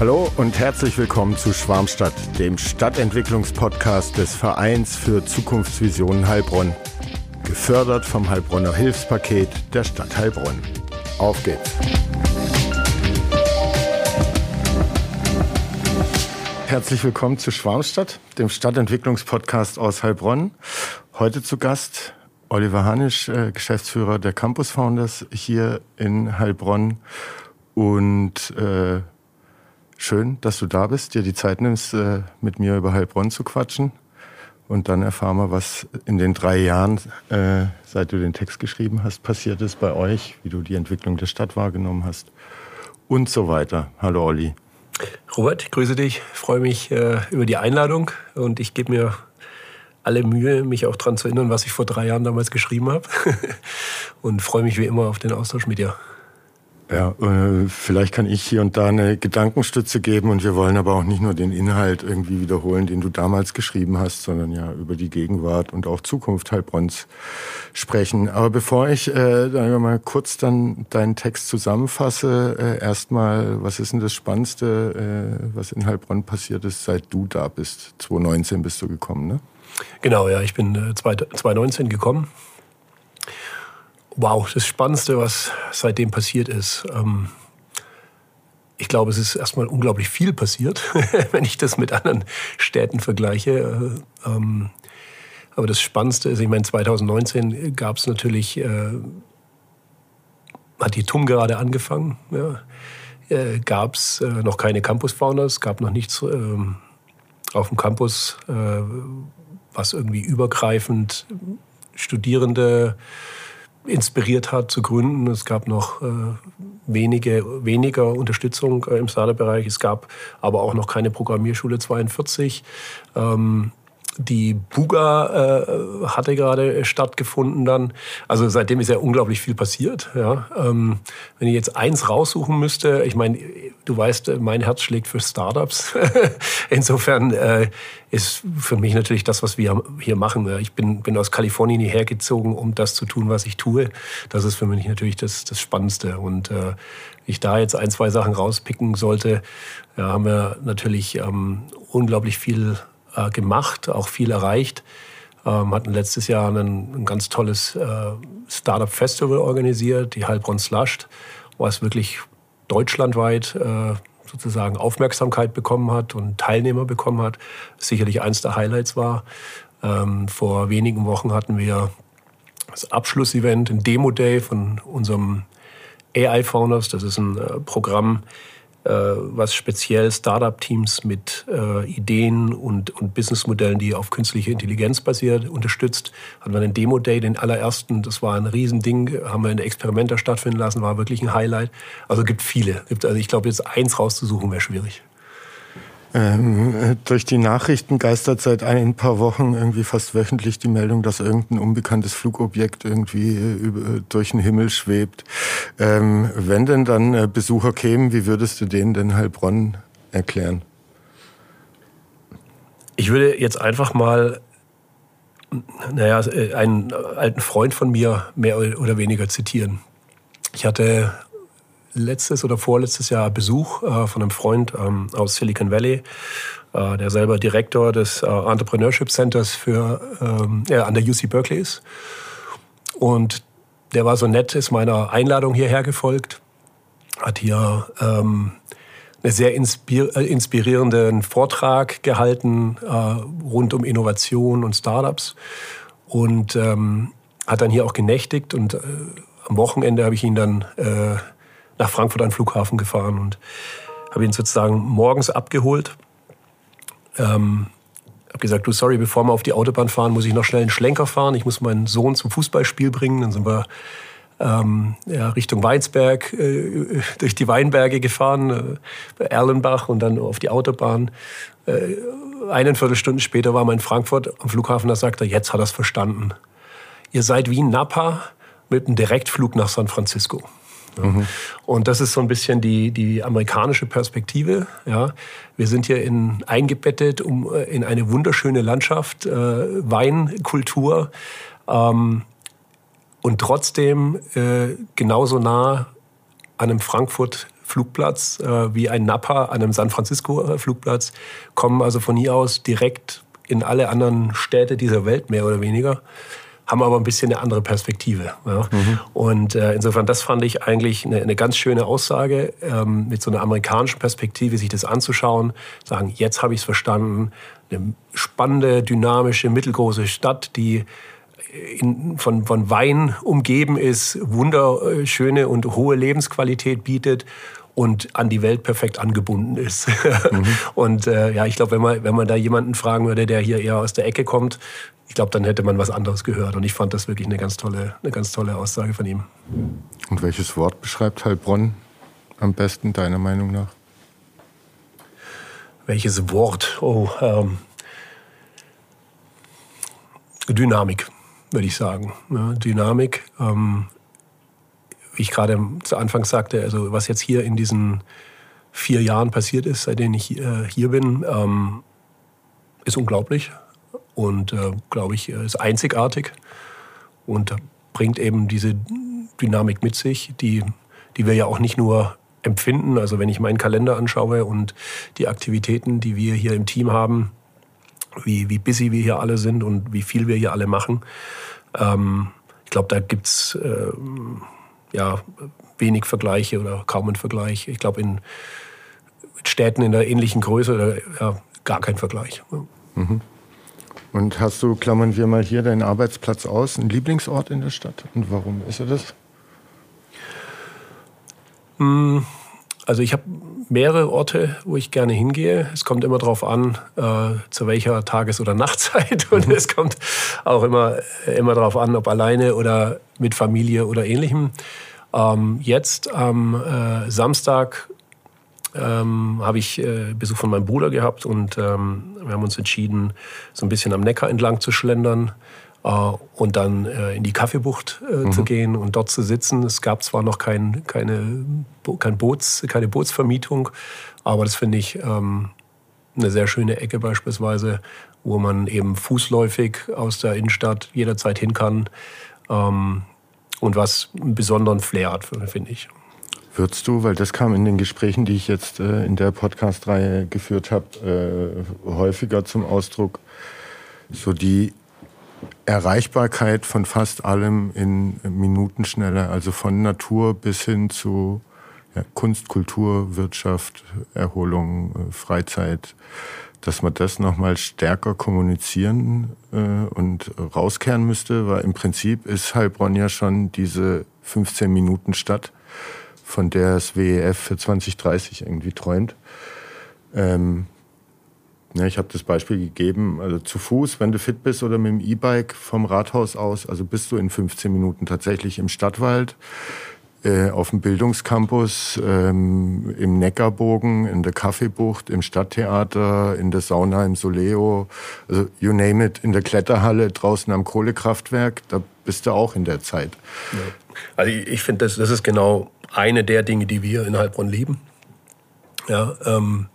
Hallo und herzlich willkommen zu Schwarmstadt, dem Stadtentwicklungspodcast des Vereins für Zukunftsvisionen Heilbronn. Gefördert vom Heilbronner Hilfspaket der Stadt Heilbronn. Auf geht's! Herzlich willkommen zu Schwarmstadt, dem Stadtentwicklungspodcast aus Heilbronn. Heute zu Gast Oliver Hanisch, äh, Geschäftsführer der Campus Founders hier in Heilbronn. Und äh, schön, dass du da bist, dir die Zeit nimmst, äh, mit mir über Heilbronn zu quatschen. Und dann erfahren wir, was in den drei Jahren, äh, seit du den Text geschrieben hast, passiert ist bei euch, wie du die Entwicklung der Stadt wahrgenommen hast und so weiter. Hallo Olli. Robert, grüße dich. Ich freue mich äh, über die Einladung und ich gebe mir alle Mühe, mich auch daran zu erinnern, was ich vor drei Jahren damals geschrieben habe. und freue mich wie immer auf den Austausch mit dir. Ja, äh, vielleicht kann ich hier und da eine Gedankenstütze geben und wir wollen aber auch nicht nur den Inhalt irgendwie wiederholen, den du damals geschrieben hast, sondern ja über die Gegenwart und auch Zukunft Heilbronns sprechen. Aber bevor ich äh, mal kurz dann deinen Text zusammenfasse, äh, erstmal, was ist denn das Spannendste, äh, was in Heilbronn passiert ist, seit du da bist? 2019 bist du gekommen, ne? Genau, ja, ich bin äh, 2019 gekommen. Wow, das Spannendste, was seitdem passiert ist. Ähm, ich glaube, es ist erstmal unglaublich viel passiert, wenn ich das mit anderen Städten vergleiche. Äh, ähm, aber das Spannendste ist, ich meine, 2019 gab es natürlich, äh, hat die TUM gerade angefangen. Ja. Äh, gab es äh, noch keine Campus Founders, gab noch nichts ähm, auf dem Campus, äh, was irgendwie übergreifend Studierende inspiriert hat zu gründen. Es gab noch äh, wenige, weniger Unterstützung äh, im Startup-Bereich. Es gab aber auch noch keine Programmierschule 42. Ähm, die Buga äh, hatte gerade stattgefunden dann. Also seitdem ist ja unglaublich viel passiert. Ja. Ähm, wenn ich jetzt eins raussuchen müsste, ich meine, du weißt, mein Herz schlägt für Startups. Insofern äh, ist für mich natürlich das, was wir hier machen. Ich bin, bin aus Kalifornien hierher gezogen, um das zu tun, was ich tue. Das ist für mich natürlich das, das Spannendste. Und äh, ich da jetzt ein, zwei Sachen rauspicken sollte, ja, haben wir natürlich ähm, unglaublich viel äh, gemacht, auch viel erreicht. Ähm, hatten letztes Jahr ein, ein ganz tolles äh, Startup Festival organisiert, die Heilbronn Slushed, was wirklich deutschlandweit äh, sozusagen Aufmerksamkeit bekommen hat und Teilnehmer bekommen hat. Sicherlich eins der Highlights war. Ähm, vor wenigen Wochen hatten wir das Abschlussevent, ein Demo-Day von unserem AI Founders. Das ist ein äh, Programm, was speziell Startup-Teams mit äh, Ideen und, und Businessmodellen, die auf künstliche Intelligenz basiert, unterstützt. Hatten wir einen Demo-Day, den allerersten, das war ein Riesending, haben wir in der Experimenter stattfinden lassen, war wirklich ein Highlight. Also gibt viele. Gibt, also ich glaube, jetzt eins rauszusuchen wäre schwierig. Ähm, durch die Nachrichten geistert seit ein paar Wochen irgendwie fast wöchentlich die Meldung, dass irgendein unbekanntes Flugobjekt irgendwie äh, durch den Himmel schwebt. Ähm, wenn denn dann äh, Besucher kämen, wie würdest du denen denn Heilbronn erklären? Ich würde jetzt einfach mal naja, äh, einen alten Freund von mir mehr oder weniger zitieren. Ich hatte letztes oder vorletztes Jahr Besuch äh, von einem Freund ähm, aus Silicon Valley, äh, der selber Direktor des äh, Entrepreneurship Centers für, ähm, ja, an der UC Berkeley ist. Und der war so nett, ist meiner Einladung hierher gefolgt, hat hier ähm, einen sehr äh, inspirierenden Vortrag gehalten äh, rund um Innovation und Startups und ähm, hat dann hier auch genächtigt und äh, am Wochenende habe ich ihn dann äh, nach Frankfurt an den Flughafen gefahren und habe ihn sozusagen morgens abgeholt. Ähm, habe gesagt, du, sorry, bevor wir auf die Autobahn fahren, muss ich noch schnell einen Schlenker fahren. Ich muss meinen Sohn zum Fußballspiel bringen. Dann sind wir ähm, ja, Richtung Weinsberg, äh, durch die Weinberge gefahren, äh, Erlenbach und dann auf die Autobahn. Äh, eineinviertel Stunden später war man in Frankfurt am Flughafen, da sagt er, jetzt hat er es verstanden. Ihr seid wie Napa mit einem Direktflug nach San Francisco. Mhm. Und das ist so ein bisschen die, die amerikanische Perspektive. Ja. Wir sind hier in, eingebettet um, äh, in eine wunderschöne Landschaft, äh, Weinkultur ähm, und trotzdem äh, genauso nah an einem Frankfurt Flugplatz, äh, wie ein Napa an einem San Francisco Flugplatz, kommen also von hier aus direkt in alle anderen Städte dieser Welt mehr oder weniger haben aber ein bisschen eine andere Perspektive. Ja. Mhm. Und äh, insofern, das fand ich eigentlich eine, eine ganz schöne Aussage, ähm, mit so einer amerikanischen Perspektive sich das anzuschauen, sagen, jetzt habe ich es verstanden, eine spannende, dynamische, mittelgroße Stadt, die in, von, von Wein umgeben ist, wunderschöne und hohe Lebensqualität bietet und an die Welt perfekt angebunden ist. Mhm. und äh, ja, ich glaube, wenn man, wenn man da jemanden fragen würde, der hier eher aus der Ecke kommt, ich glaube, dann hätte man was anderes gehört. Und ich fand das wirklich eine ganz tolle, eine ganz tolle Aussage von ihm. Und welches Wort beschreibt Heilbronn am besten, deiner Meinung nach? Welches Wort? Oh, ähm, Dynamik, würde ich sagen. Ja, Dynamik. Ähm, wie ich gerade zu Anfang sagte, also was jetzt hier in diesen vier Jahren passiert ist, seitdem ich äh, hier bin, ähm, ist unglaublich und, äh, glaube ich, ist einzigartig und bringt eben diese Dynamik mit sich, die, die wir ja auch nicht nur empfinden. Also wenn ich meinen Kalender anschaue und die Aktivitäten, die wir hier im Team haben, wie, wie busy wir hier alle sind und wie viel wir hier alle machen. Ähm, ich glaube, da gibt es äh, ja, wenig Vergleiche oder kaum einen Vergleich. Ich glaube, in Städten in der ähnlichen Größe ja, gar kein Vergleich. Mhm. Und hast du, klammern wir mal hier deinen Arbeitsplatz aus, einen Lieblingsort in der Stadt? Und warum ist er das? Hm, also ich habe mehrere Orte, wo ich gerne hingehe. Es kommt immer darauf an, äh, zu welcher Tages- oder Nachtzeit. Und mhm. es kommt auch immer, immer darauf an, ob alleine oder mit Familie oder ähnlichem. Ähm, jetzt am äh, Samstag ähm, habe ich äh, Besuch von meinem Bruder gehabt und ähm, wir haben uns entschieden, so ein bisschen am Neckar entlang zu schlendern äh, und dann äh, in die Kaffeebucht äh, mhm. zu gehen und dort zu sitzen. Es gab zwar noch kein, keine, kein Boots, keine Bootsvermietung, aber das finde ich ähm, eine sehr schöne Ecke beispielsweise, wo man eben fußläufig aus der Innenstadt jederzeit hin kann ähm, und was einen besonderen Flair hat, finde ich. Würdest du, weil das kam in den Gesprächen, die ich jetzt äh, in der Podcast-Reihe geführt habe, äh, häufiger zum Ausdruck, so die Erreichbarkeit von fast allem in Minutenschnelle, also von Natur bis hin zu ja, Kunst, Kultur, Wirtschaft, Erholung, äh, Freizeit, dass man das nochmal stärker kommunizieren äh, und rauskehren müsste, weil im Prinzip ist Heilbronn ja schon diese 15 Minuten Stadt von der das WEF für 2030 irgendwie träumt. Ähm, ja, ich habe das Beispiel gegeben, also zu Fuß, wenn du fit bist oder mit dem E-Bike vom Rathaus aus, also bist du in 15 Minuten tatsächlich im Stadtwald, äh, auf dem Bildungscampus, ähm, im Neckarbogen, in der Kaffeebucht, im Stadttheater, in der Sauna im Soleo, also you name it, in der Kletterhalle draußen am Kohlekraftwerk, da bist du auch in der Zeit. Ja. Also ich, ich finde, das, das ist genau eine der Dinge, die wir in Heilbronn lieben. Ja, ähm,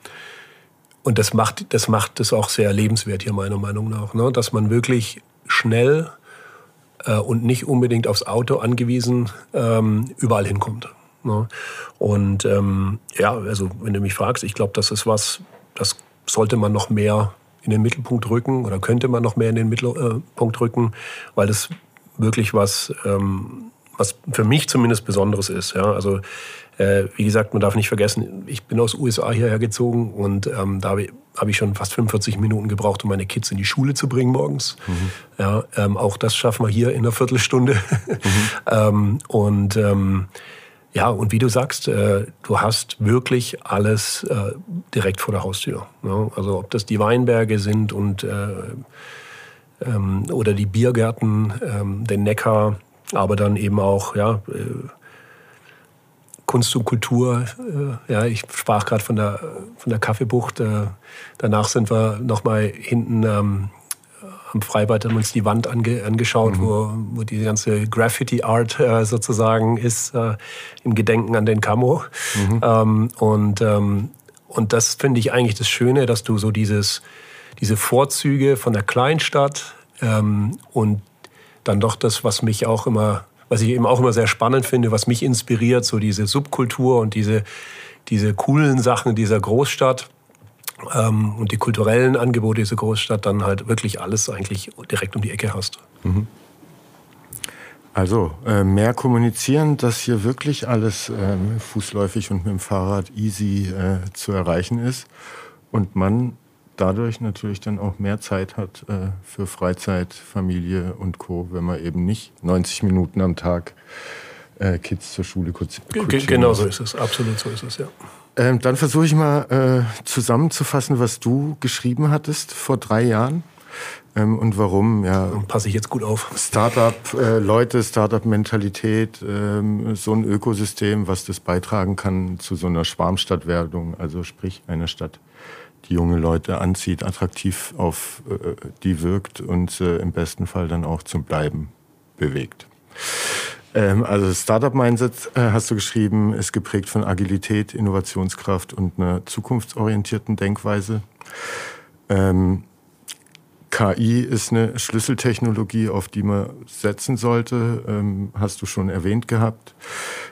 und das macht, das macht es auch sehr lebenswert hier meiner Meinung nach, ne? dass man wirklich schnell äh, und nicht unbedingt aufs Auto angewiesen ähm, überall hinkommt. Ne? Und ähm, ja, also wenn du mich fragst, ich glaube, das ist was, das sollte man noch mehr in den Mittelpunkt rücken oder könnte man noch mehr in den Mittelpunkt rücken, weil das wirklich was ähm, was für mich zumindest Besonderes ist. Ja? Also äh, wie gesagt, man darf nicht vergessen, ich bin aus USA hierher gezogen und ähm, da habe hab ich schon fast 45 Minuten gebraucht, um meine Kids in die Schule zu bringen morgens. Mhm. Ja, ähm, auch das schaffen wir hier in einer Viertelstunde. Mhm. ähm, und ähm, ja, und wie du sagst, äh, du hast wirklich alles äh, direkt vor der Haustür. Ne? Also ob das die Weinberge sind und äh, ähm, oder die Biergärten, ähm, den Neckar, aber dann eben auch ja, äh, Kunst und Kultur. Äh, ja, ich sprach gerade von der, von der Kaffeebucht. Äh, danach sind wir nochmal hinten ähm, am Freibad haben uns die Wand ange, angeschaut, mhm. wo, wo die ganze Graffiti-Art sozusagen ist, im Gedenken an den Camo. Mhm. Ähm, und, ähm, und das finde ich eigentlich das Schöne, dass du so dieses, diese Vorzüge von der Kleinstadt ähm, und dann doch das, was mich auch immer, was ich eben auch immer sehr spannend finde, was mich inspiriert, so diese Subkultur und diese, diese coolen Sachen dieser Großstadt ähm, und die kulturellen Angebote dieser Großstadt dann halt wirklich alles eigentlich direkt um die Ecke hast. Mhm. Also äh, mehr kommunizieren, dass hier wirklich alles äh, fußläufig und mit dem Fahrrad easy äh, zu erreichen ist und man dadurch natürlich dann auch mehr Zeit hat äh, für Freizeit, Familie und Co., wenn man eben nicht 90 Minuten am Tag äh, Kids zur Schule kurz. Genau so ist es, absolut so ist es, ja. Ähm, dann versuche ich mal äh, zusammenzufassen, was du geschrieben hattest vor drei Jahren ähm, und warum. Ja, Passe ich jetzt gut auf. Startup-Leute, äh, Startup-Mentalität, ähm, so ein Ökosystem, was das beitragen kann zu so einer Schwarmstadtwerdung, also sprich einer Stadt, die junge Leute anzieht, attraktiv auf äh, die wirkt und äh, im besten Fall dann auch zum Bleiben bewegt. Ähm, also Startup-Mindset äh, hast du geschrieben, ist geprägt von Agilität, Innovationskraft und einer zukunftsorientierten Denkweise. Ähm, KI ist eine Schlüsseltechnologie, auf die man setzen sollte, ähm, hast du schon erwähnt gehabt.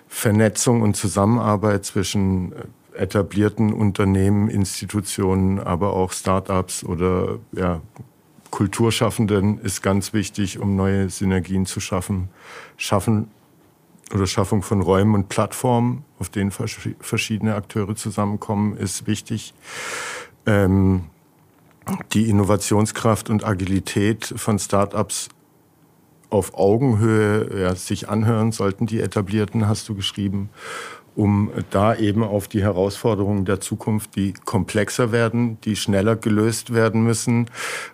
Vernetzung und Zusammenarbeit zwischen äh, etablierten Unternehmen, Institutionen, aber auch Startups oder ja, Kulturschaffenden ist ganz wichtig, um neue Synergien zu schaffen. Schaffen oder Schaffung von Räumen und Plattformen, auf denen verschiedene Akteure zusammenkommen, ist wichtig. Ähm, die Innovationskraft und Agilität von Startups auf Augenhöhe ja, sich anhören sollten, die etablierten, hast du geschrieben, um da eben auf die Herausforderungen der Zukunft, die komplexer werden, die schneller gelöst werden müssen,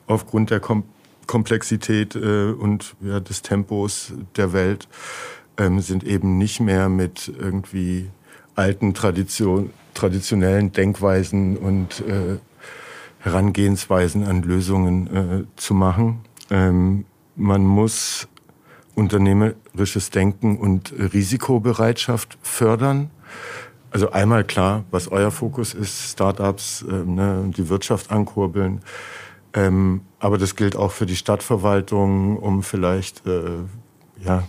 aufgrund der Kom Komplexität äh, und ja, des Tempos der Welt, ähm, sind eben nicht mehr mit irgendwie alten Tradition, traditionellen Denkweisen und äh, Herangehensweisen an Lösungen äh, zu machen. Ähm, man muss unternehmerisches Denken und Risikobereitschaft fördern. Also einmal klar, was euer Fokus ist, Startups, äh, ne, die Wirtschaft ankurbeln. Ähm, aber das gilt auch für die Stadtverwaltung, um vielleicht äh, ja,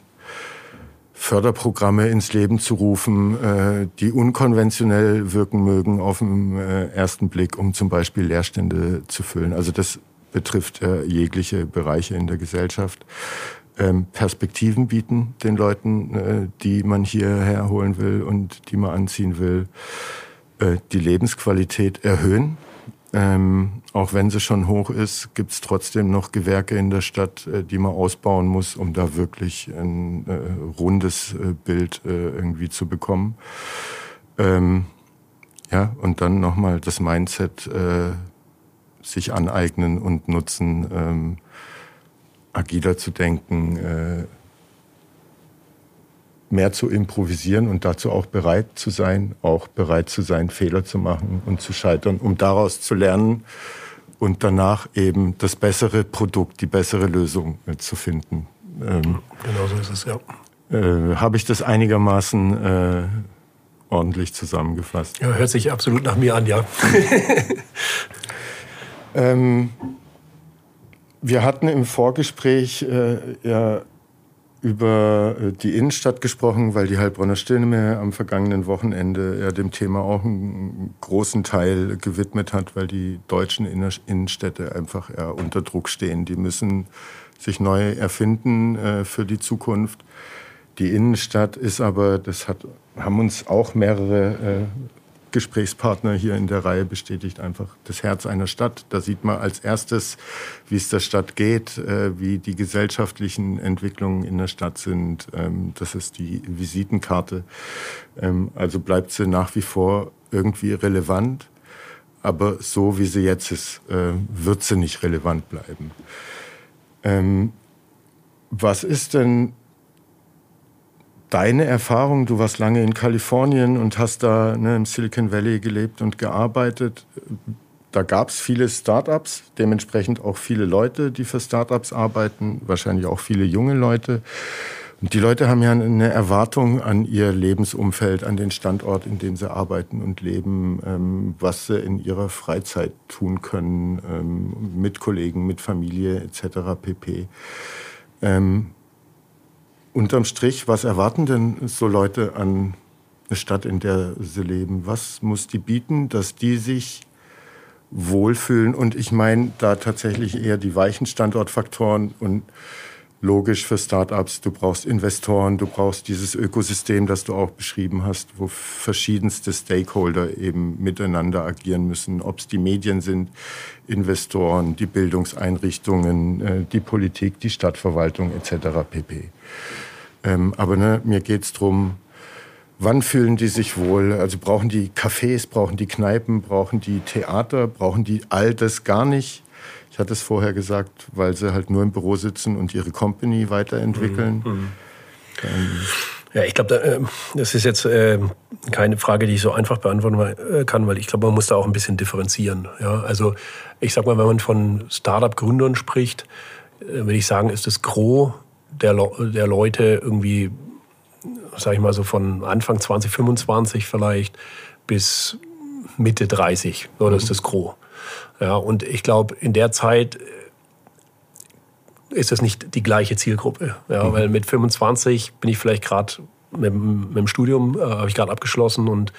Förderprogramme ins Leben zu rufen, äh, die unkonventionell wirken mögen auf den äh, ersten Blick, um zum Beispiel Leerstände zu füllen. Also das betrifft äh, jegliche Bereiche in der Gesellschaft. Ähm, Perspektiven bieten den Leuten, die man hierher holen will und die man anziehen will, die Lebensqualität erhöhen ähm, auch wenn sie schon hoch ist, gibt es trotzdem noch Gewerke in der Stadt, äh, die man ausbauen muss, um da wirklich ein äh, rundes äh, Bild äh, irgendwie zu bekommen. Ähm, ja, und dann nochmal das Mindset äh, sich aneignen und nutzen, ähm, agiler zu denken, äh, mehr zu improvisieren und dazu auch bereit zu sein, auch bereit zu sein, Fehler zu machen und zu scheitern, um daraus zu lernen und danach eben das bessere Produkt, die bessere Lösung äh, zu finden. Ähm, genau so ist es, ja. Äh, Habe ich das einigermaßen äh, ordentlich zusammengefasst? Ja, hört sich absolut nach mir an, ja. ähm, wir hatten im Vorgespräch äh, ja über äh, die Innenstadt gesprochen, weil die Heilbronner Stürme am vergangenen Wochenende ja dem Thema auch einen großen Teil gewidmet hat, weil die deutschen Innenstädte einfach ja unter Druck stehen. Die müssen sich neu erfinden äh, für die Zukunft. Die Innenstadt ist aber, das hat, haben uns auch mehrere äh, Gesprächspartner hier in der Reihe bestätigt einfach das Herz einer Stadt. Da sieht man als erstes, wie es der Stadt geht, äh, wie die gesellschaftlichen Entwicklungen in der Stadt sind. Ähm, das ist die Visitenkarte. Ähm, also bleibt sie nach wie vor irgendwie relevant. Aber so wie sie jetzt ist, äh, wird sie nicht relevant bleiben. Ähm, was ist denn deine Erfahrung, du warst lange in Kalifornien und hast da ne, im Silicon Valley gelebt und gearbeitet. Da gab es viele Startups, dementsprechend auch viele Leute, die für Startups arbeiten, wahrscheinlich auch viele junge Leute. Und die Leute haben ja eine Erwartung an ihr Lebensumfeld, an den Standort, in dem sie arbeiten und leben, ähm, was sie in ihrer Freizeit tun können, ähm, mit Kollegen, mit Familie etc. pp. Unterm Strich, was erwarten denn so Leute an eine Stadt, in der sie leben? Was muss die bieten, dass die sich wohlfühlen? Und ich meine da tatsächlich eher die weichen Standortfaktoren und logisch für Startups. Du brauchst Investoren, du brauchst dieses Ökosystem, das du auch beschrieben hast, wo verschiedenste Stakeholder eben miteinander agieren müssen. Ob es die Medien sind, Investoren, die Bildungseinrichtungen, äh, die Politik, die Stadtverwaltung etc. pp. Ähm, aber ne, mir geht es darum, wann fühlen die sich wohl? Also brauchen die Cafés, brauchen die Kneipen, brauchen die Theater, brauchen die all das gar nicht? Ich hatte es vorher gesagt, weil sie halt nur im Büro sitzen und ihre Company weiterentwickeln. Mhm. Ähm, ja, ich glaube, äh, das ist jetzt äh, keine Frage, die ich so einfach beantworten äh, kann, weil ich glaube, man muss da auch ein bisschen differenzieren. Ja, also ich sag mal, wenn man von Startup-Gründern spricht, äh, würde ich sagen, ist das Gros der, der Leute irgendwie, sag ich mal so von Anfang 2025 vielleicht bis Mitte 30. So, das ist das Gros. Ja, und ich glaube, in der Zeit ist das nicht die gleiche Zielgruppe. Ja, mhm. Weil mit 25 bin ich vielleicht gerade mit, mit, dem Studium, äh, habe ich gerade abgeschlossen und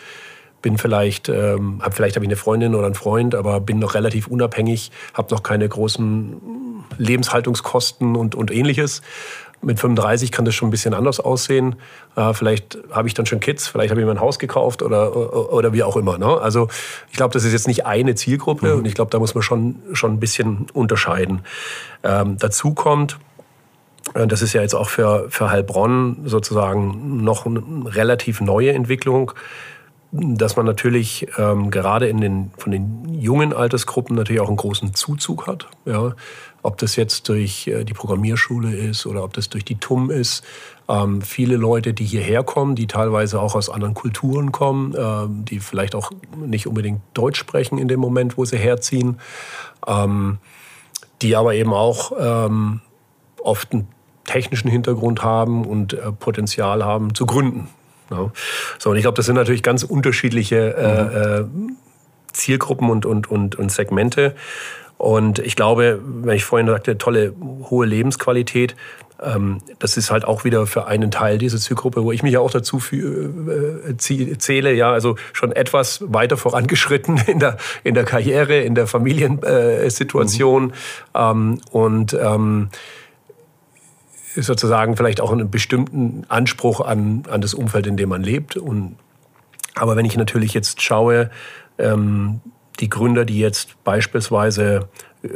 bin vielleicht, ähm, hab, vielleicht habe ich eine Freundin oder einen Freund, aber bin noch relativ unabhängig, habe noch keine großen Lebenshaltungskosten und, und ähnliches. Mit 35 kann das schon ein bisschen anders aussehen. Äh, vielleicht habe ich dann schon Kids, vielleicht habe ich mir ein Haus gekauft oder, oder wie auch immer. Ne? Also ich glaube, das ist jetzt nicht eine Zielgruppe mhm. und ich glaube, da muss man schon, schon ein bisschen unterscheiden. Ähm, dazu kommt, äh, das ist ja jetzt auch für, für Heilbronn sozusagen noch eine relativ neue Entwicklung dass man natürlich ähm, gerade in den, von den jungen Altersgruppen natürlich auch einen großen Zuzug hat. Ja. Ob das jetzt durch äh, die Programmierschule ist oder ob das durch die TUM ist. Ähm, viele Leute, die hierher kommen, die teilweise auch aus anderen Kulturen kommen, ähm, die vielleicht auch nicht unbedingt Deutsch sprechen in dem Moment, wo sie herziehen, ähm, die aber eben auch ähm, oft einen technischen Hintergrund haben und äh, Potenzial haben zu gründen. Ja. So, und ich glaube, das sind natürlich ganz unterschiedliche äh, mhm. äh, Zielgruppen und, und, und, und Segmente. Und ich glaube, wenn ich vorhin sagte, tolle, hohe Lebensqualität, ähm, das ist halt auch wieder für einen Teil dieser Zielgruppe, wo ich mich ja auch dazu äh, zähle, ja, also schon etwas weiter vorangeschritten in der, in der Karriere, in der Familiensituation. Mhm. Ähm, und ähm, sozusagen vielleicht auch einen bestimmten Anspruch an, an das Umfeld, in dem man lebt. Und, aber wenn ich natürlich jetzt schaue, ähm, die Gründer, die jetzt beispielsweise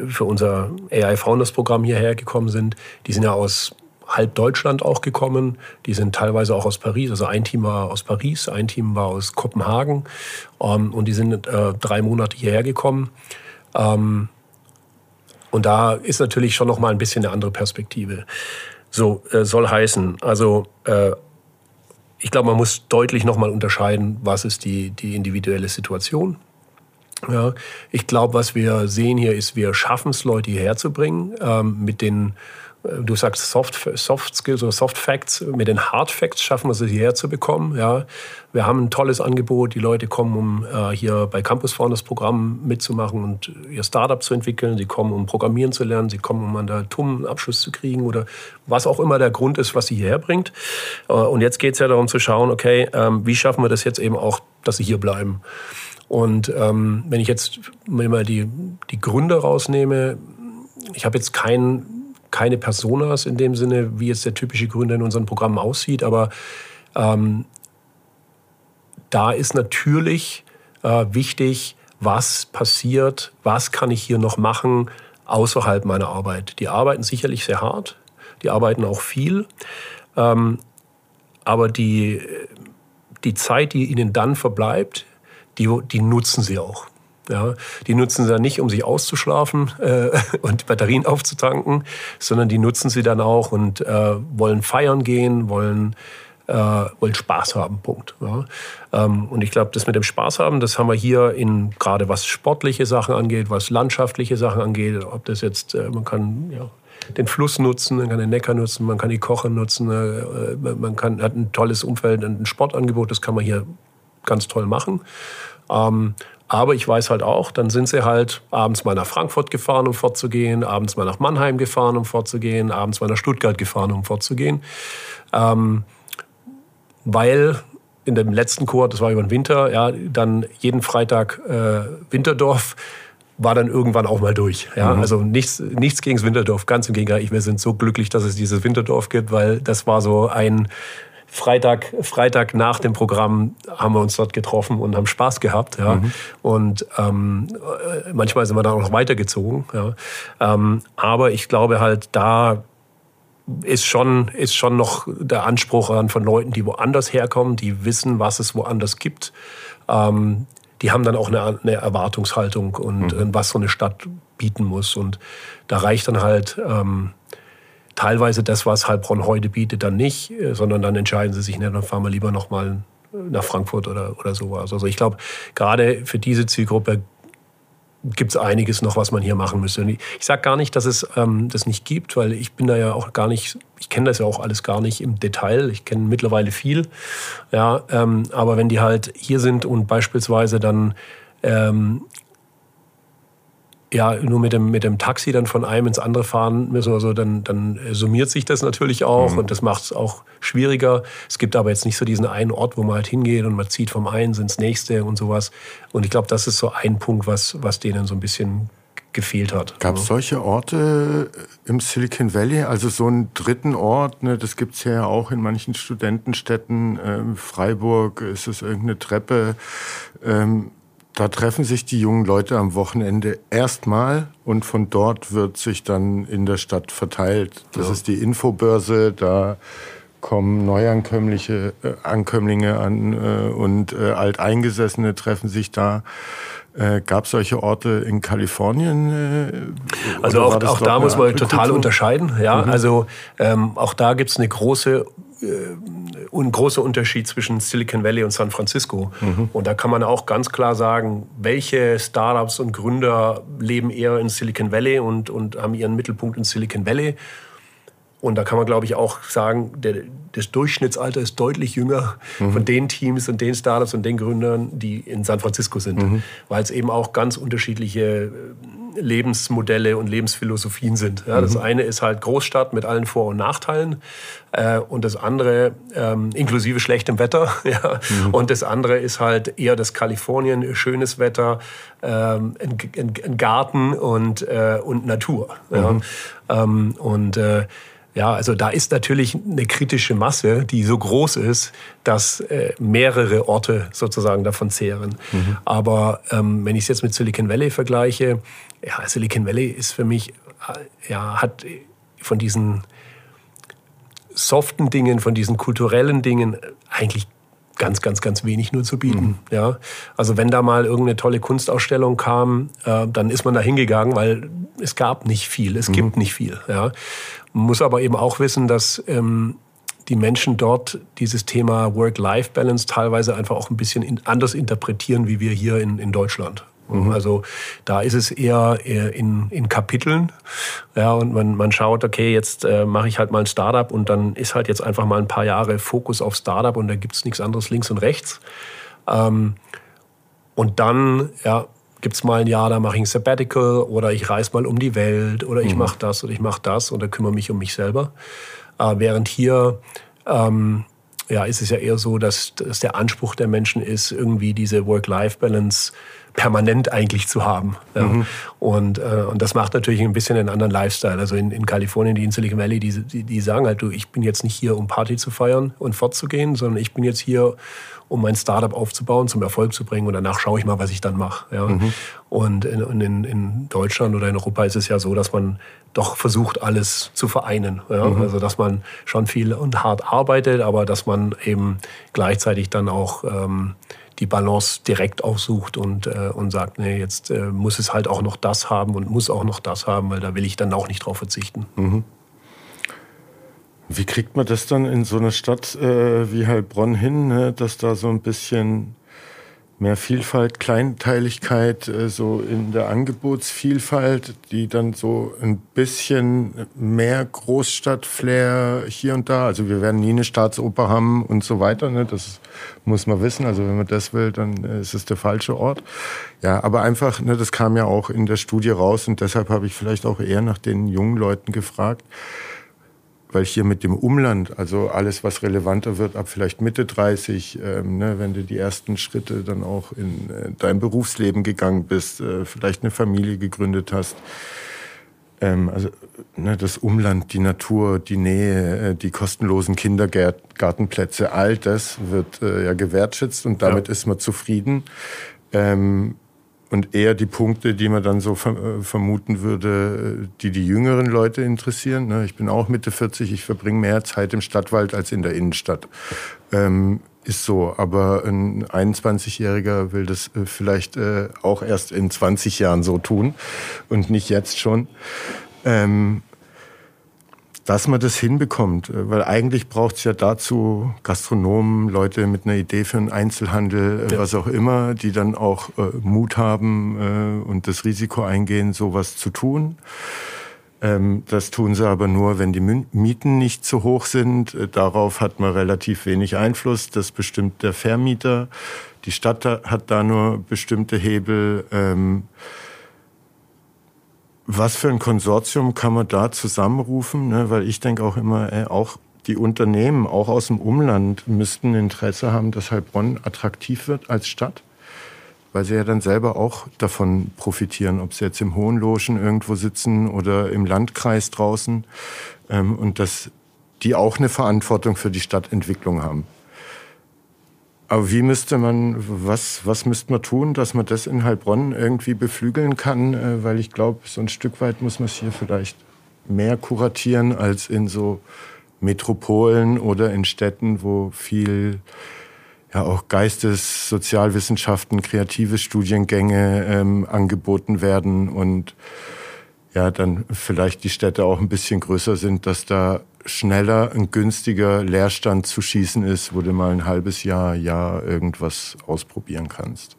für unser AI Founders Programm hierher gekommen sind, die sind ja aus halb Deutschland auch gekommen. Die sind teilweise auch aus Paris. Also ein Team war aus Paris, ein Team war aus Kopenhagen. Ähm, und die sind äh, drei Monate hierher gekommen. Ähm, und da ist natürlich schon noch mal ein bisschen eine andere Perspektive. So äh, soll heißen, also äh, ich glaube, man muss deutlich nochmal unterscheiden, was ist die, die individuelle Situation. Ja, ich glaube, was wir sehen hier ist, wir schaffen es, Leute hierher zu bringen ähm, mit den du sagst Soft, Soft Skills oder Soft Facts, mit den Hard Facts schaffen wir es hierher zu bekommen. Ja. Wir haben ein tolles Angebot, die Leute kommen, um äh, hier bei Campus Founders Programm mitzumachen und ihr Startup zu entwickeln. Sie kommen, um Programmieren zu lernen, sie kommen, um an der TUM einen Abschluss zu kriegen oder was auch immer der Grund ist, was sie hierher bringt. Äh, und jetzt geht es ja darum zu schauen, okay, ähm, wie schaffen wir das jetzt eben auch, dass sie hier bleiben. Und ähm, wenn ich jetzt mal die, die Gründe rausnehme, ich habe jetzt keinen keine Personas in dem Sinne, wie jetzt der typische Gründer in unseren Programmen aussieht, aber ähm, da ist natürlich äh, wichtig, was passiert, was kann ich hier noch machen außerhalb meiner Arbeit. Die arbeiten sicherlich sehr hart, die arbeiten auch viel, ähm, aber die, die Zeit, die ihnen dann verbleibt, die, die nutzen sie auch. Ja, die nutzen sie dann nicht, um sich auszuschlafen äh, und Batterien aufzutanken, sondern die nutzen sie dann auch und äh, wollen feiern gehen, wollen, äh, wollen Spaß haben. Punkt. Ja. Ähm, und ich glaube, das mit dem Spaß haben, das haben wir hier in gerade was sportliche Sachen angeht, was landschaftliche Sachen angeht, ob das jetzt, äh, man kann ja, den Fluss nutzen, man kann den Neckar nutzen, man kann die Koche nutzen, äh, man kann, hat ein tolles Umfeld, ein Sportangebot, das kann man hier ganz toll machen. Ähm, aber ich weiß halt auch, dann sind sie halt abends mal nach Frankfurt gefahren, um fortzugehen, abends mal nach Mannheim gefahren, um fortzugehen, abends mal nach Stuttgart gefahren, um fortzugehen. Ähm, weil in dem letzten Chor, das war über den Winter, ja, dann jeden Freitag äh, Winterdorf war dann irgendwann auch mal durch. Ja? Mhm. Also nichts, nichts gegen das Winterdorf, ganz im Gegenteil. Wir sind so glücklich, dass es dieses Winterdorf gibt, weil das war so ein Freitag, Freitag nach dem Programm haben wir uns dort getroffen und haben Spaß gehabt. Ja? Mhm. Und ähm, manchmal sind wir dann auch noch weitergezogen. Ja? Ähm, aber ich glaube halt, da ist schon, ist schon noch der Anspruch an von Leuten, die woanders herkommen, die wissen, was es woanders gibt. Ähm, die haben dann auch eine, eine Erwartungshaltung und mhm. was so eine Stadt bieten muss. Und da reicht dann halt ähm, teilweise das, was Heilbronn heute bietet, dann nicht, äh, sondern dann entscheiden sie sich, ne, dann fahren wir lieber nochmal nach Frankfurt oder, oder sowas. Also ich glaube, gerade für diese Zielgruppe gibt es einiges noch, was man hier machen müsste. ich, ich sage gar nicht, dass es ähm, das nicht gibt, weil ich bin da ja auch gar nicht, ich kenne das ja auch alles gar nicht im Detail. Ich kenne mittlerweile viel. Ja, ähm, aber wenn die halt hier sind und beispielsweise dann ähm, ja, nur mit dem, mit dem Taxi dann von einem ins andere fahren müssen oder so, dann, dann summiert sich das natürlich auch mhm. und das macht es auch schwieriger. Es gibt aber jetzt nicht so diesen einen Ort, wo man halt hingeht und man zieht vom einen ins nächste und sowas. Und ich glaube, das ist so ein Punkt, was, was denen so ein bisschen gefehlt hat. Gab es solche Orte im Silicon Valley, also so einen dritten Ort, ne, das gibt es ja auch in manchen Studentenstädten, ähm, Freiburg ist es irgendeine Treppe, ähm, da treffen sich die jungen Leute am Wochenende erstmal und von dort wird sich dann in der Stadt verteilt. Das ja. ist die Infobörse, da kommen Neuankömmliche, äh, Ankömmlinge an äh, und äh, Alteingesessene treffen sich da. Äh, Gab es solche Orte in Kalifornien? Äh, also auch, auch da muss man total unterscheiden. Ja, mhm. also ähm, auch da gibt es eine große ein großer Unterschied zwischen Silicon Valley und San Francisco. Mhm. Und da kann man auch ganz klar sagen, welche Startups und Gründer leben eher in Silicon Valley und, und haben ihren Mittelpunkt in Silicon Valley und da kann man, glaube ich, auch sagen, der, das Durchschnittsalter ist deutlich jünger mhm. von den Teams und den Startups und den Gründern, die in San Francisco sind. Mhm. Weil es eben auch ganz unterschiedliche äh, Lebensmodelle und Lebensphilosophien sind. Ja, das mhm. eine ist halt Großstadt mit allen Vor- und Nachteilen. Äh, und das andere, ähm, inklusive schlechtem Wetter. ja. Mhm. Und das andere ist halt eher das Kalifornien, schönes Wetter, ähm, ein, ein, ein, Garten und, äh, und Natur. Ja. Mhm. Ähm, und äh, ja, also da ist natürlich eine kritische Masse, die so groß ist, dass äh, mehrere Orte sozusagen davon zehren. Mhm. Aber ähm, wenn ich es jetzt mit Silicon Valley vergleiche, ja, Silicon Valley ist für mich, äh, ja, hat von diesen soften Dingen, von diesen kulturellen Dingen eigentlich ganz, ganz, ganz wenig nur zu bieten. Mhm. Ja, also wenn da mal irgendeine tolle Kunstausstellung kam, äh, dann ist man da hingegangen, weil es gab nicht viel, es mhm. gibt nicht viel. Ja, man muss aber eben auch wissen, dass ähm, die Menschen dort dieses Thema Work-Life-Balance teilweise einfach auch ein bisschen in, anders interpretieren, wie wir hier in, in Deutschland. Mhm. Also da ist es eher, eher in, in Kapiteln. Ja, und man, man schaut, okay, jetzt äh, mache ich halt mal ein Startup und dann ist halt jetzt einfach mal ein paar Jahre Fokus auf Startup und da gibt es nichts anderes links und rechts. Ähm, und dann, ja, gibt es mal ein Jahr, da mache ich ein Sabbatical oder ich reise mal um die Welt oder ich mhm. mache das oder ich mache das oder kümmere mich um mich selber. Äh, während hier ähm, ja, ist es ja eher so, dass, dass der Anspruch der Menschen ist, irgendwie diese Work-Life-Balance permanent eigentlich zu haben. Ja. Mhm. Und, äh, und das macht natürlich ein bisschen einen anderen Lifestyle. Also in, in Kalifornien, die in Silicon Valley, die, die, die sagen halt, du, ich bin jetzt nicht hier, um Party zu feiern und fortzugehen, sondern ich bin jetzt hier, um mein Startup aufzubauen, zum Erfolg zu bringen und danach schaue ich mal, was ich dann mache. Ja. Mhm. Und in, in, in Deutschland oder in Europa ist es ja so, dass man doch versucht, alles zu vereinen. Ja. Mhm. Also dass man schon viel und hart arbeitet, aber dass man eben gleichzeitig dann auch ähm, die Balance direkt aussucht und, äh, und sagt, nee, jetzt äh, muss es halt auch noch das haben und muss auch noch das haben, weil da will ich dann auch nicht drauf verzichten. Mhm. Wie kriegt man das dann in so einer Stadt äh, wie Heilbronn hin, ne? dass da so ein bisschen mehr Vielfalt, Kleinteiligkeit, äh, so in der Angebotsvielfalt, die dann so ein bisschen mehr Großstadt-Flair hier und da, also wir werden nie eine Staatsoper haben und so weiter, ne? das muss man wissen, also wenn man das will, dann ist es der falsche Ort. Ja, aber einfach, ne, das kam ja auch in der Studie raus und deshalb habe ich vielleicht auch eher nach den jungen Leuten gefragt weil hier mit dem Umland, also alles, was relevanter wird ab vielleicht Mitte 30, ähm, ne, wenn du die ersten Schritte dann auch in äh, dein Berufsleben gegangen bist, äh, vielleicht eine Familie gegründet hast, ähm, also ne, das Umland, die Natur, die Nähe, äh, die kostenlosen Kindergartenplätze, all das wird äh, ja gewertschätzt und damit ja. ist man zufrieden. Ähm, und eher die Punkte, die man dann so äh, vermuten würde, die die jüngeren Leute interessieren. Ne? Ich bin auch Mitte 40, ich verbringe mehr Zeit im Stadtwald als in der Innenstadt. Ähm, ist so, aber ein 21-Jähriger will das äh, vielleicht äh, auch erst in 20 Jahren so tun und nicht jetzt schon. Ähm, dass man das hinbekommt, äh, weil eigentlich braucht es ja dazu Gastronomen, Leute mit einer Idee für einen Einzelhandel, ja. was auch immer, die dann auch äh, Mut haben äh, und das Risiko eingehen, sowas zu tun. Ähm, das tun sie aber nur, wenn die Mieten nicht zu hoch sind. Äh, darauf hat man relativ wenig Einfluss. Das bestimmt der Vermieter. Die Stadt hat da nur bestimmte Hebel. Ähm, was für ein Konsortium kann man da zusammenrufen? Ne? Weil ich denke auch immer, ey, auch die Unternehmen, auch aus dem Umland, müssten Interesse haben, dass Heilbronn attraktiv wird als Stadt weil sie ja dann selber auch davon profitieren, ob sie jetzt im Hohen Logen irgendwo sitzen oder im Landkreis draußen ähm, und dass die auch eine Verantwortung für die Stadtentwicklung haben. Aber wie müsste man, was, was müsste man tun, dass man das in Heilbronn irgendwie beflügeln kann? Äh, weil ich glaube, so ein Stück weit muss man es hier vielleicht mehr kuratieren als in so Metropolen oder in Städten, wo viel ja auch Geistes-, Sozialwissenschaften, kreative Studiengänge ähm, angeboten werden und ja, dann vielleicht die Städte auch ein bisschen größer sind, dass da schneller ein günstiger Leerstand zu schießen ist, wo du mal ein halbes Jahr, Jahr irgendwas ausprobieren kannst.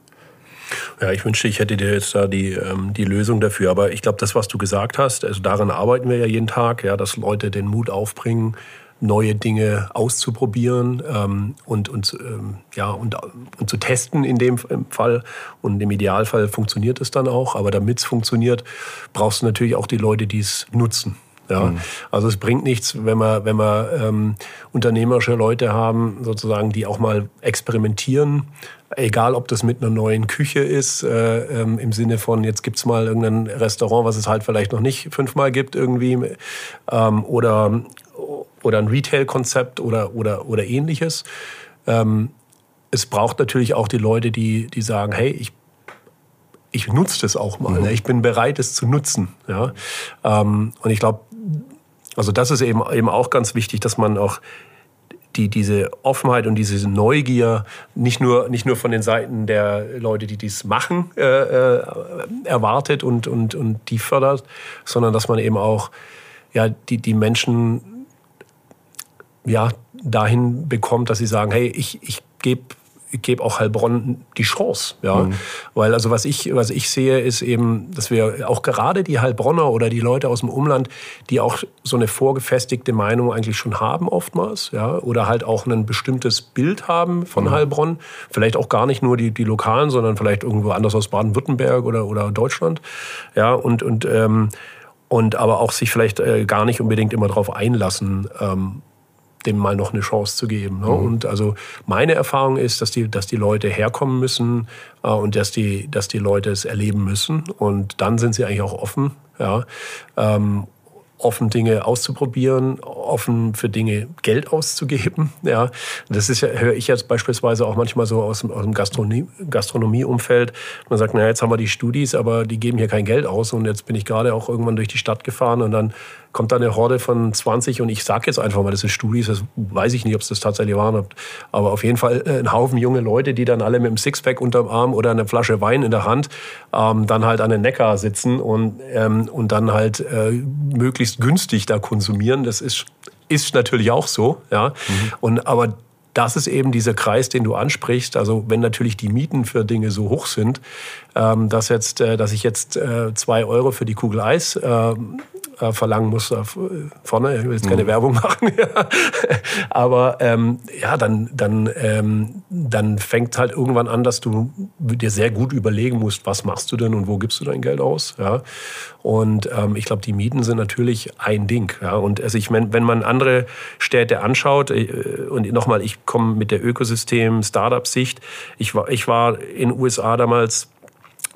Ja, ich wünschte, ich hätte dir jetzt da die, ähm, die Lösung dafür. Aber ich glaube, das, was du gesagt hast, also daran arbeiten wir ja jeden Tag, ja, dass Leute den Mut aufbringen, neue Dinge auszuprobieren ähm, und, und, ähm, ja, und, und zu testen in dem Fall. Und im Idealfall funktioniert es dann auch. Aber damit es funktioniert, brauchst du natürlich auch die Leute, die es nutzen. Ja, mhm. also es bringt nichts, wenn wir, wenn wir ähm, unternehmerische Leute haben, sozusagen, die auch mal experimentieren, egal ob das mit einer neuen Küche ist, äh, ähm, im Sinne von, jetzt gibt's mal irgendein Restaurant, was es halt vielleicht noch nicht fünfmal gibt irgendwie, ähm, oder, oder ein Retail-Konzept oder, oder, oder ähnliches. Ähm, es braucht natürlich auch die Leute, die, die sagen, hey, ich ich nutze das auch mal. Mhm. Ne? Ich bin bereit, es zu nutzen. Ja? Ähm, und ich glaube, also das ist eben, eben auch ganz wichtig, dass man auch die, diese Offenheit und diese Neugier nicht nur, nicht nur von den Seiten der Leute, die dies machen, äh, äh, erwartet und, und, und die fördert, sondern dass man eben auch ja, die, die Menschen ja, dahin bekommt, dass sie sagen, hey, ich, ich gebe ich gebe auch Heilbronn die Chance, ja, mhm. weil also was ich was ich sehe ist eben, dass wir auch gerade die Heilbronner oder die Leute aus dem Umland, die auch so eine vorgefestigte Meinung eigentlich schon haben oftmals, ja, oder halt auch ein bestimmtes Bild haben von mhm. Heilbronn, vielleicht auch gar nicht nur die die lokalen, sondern vielleicht irgendwo anders aus Baden-Württemberg oder oder Deutschland, ja, und und ähm, und aber auch sich vielleicht äh, gar nicht unbedingt immer darauf einlassen, ähm, dem mal noch eine Chance zu geben. Ne? Mhm. Und also meine Erfahrung ist, dass die, dass die Leute herkommen müssen äh, und dass die, dass die Leute es erleben müssen. Und dann sind sie eigentlich auch offen. Ja. Ähm, offen Dinge auszuprobieren, offen für Dinge Geld auszugeben. Ja, das ist ja, höre ich jetzt beispielsweise auch manchmal so aus dem, aus dem Gastronomie, Gastronomieumfeld. Man sagt, na jetzt haben wir die Studis, aber die geben hier kein Geld aus. Und jetzt bin ich gerade auch irgendwann durch die Stadt gefahren und dann kommt da eine Horde von 20 und ich sage jetzt einfach mal, das sind Studis, das weiß ich nicht, ob es das tatsächlich waren, aber auf jeden Fall äh, ein Haufen junge Leute, die dann alle mit einem Sixpack unterm Arm oder eine Flasche Wein in der Hand ähm, dann halt an den Neckar sitzen und, ähm, und dann halt äh, möglichst günstig da konsumieren. Das ist, ist natürlich auch so, ja. Mhm. Und, aber das ist eben dieser Kreis, den du ansprichst. Also wenn natürlich die Mieten für Dinge so hoch sind, ähm, dass, jetzt, äh, dass ich jetzt äh, zwei Euro für die Kugel Eis äh, verlangen muss äh, vorne. Ich will jetzt keine mhm. Werbung machen, aber ähm, ja, dann dann ähm, dann fängt halt irgendwann an, dass du dir sehr gut überlegen musst, was machst du denn und wo gibst du dein Geld aus, ja. Und ähm, ich glaube, die Mieten sind natürlich ein Ding, ja. Und also ich meine, wenn man andere Städte anschaut äh, und nochmal, ich komme mit der Ökosystem Startup-Sicht. Ich war ich war in den USA damals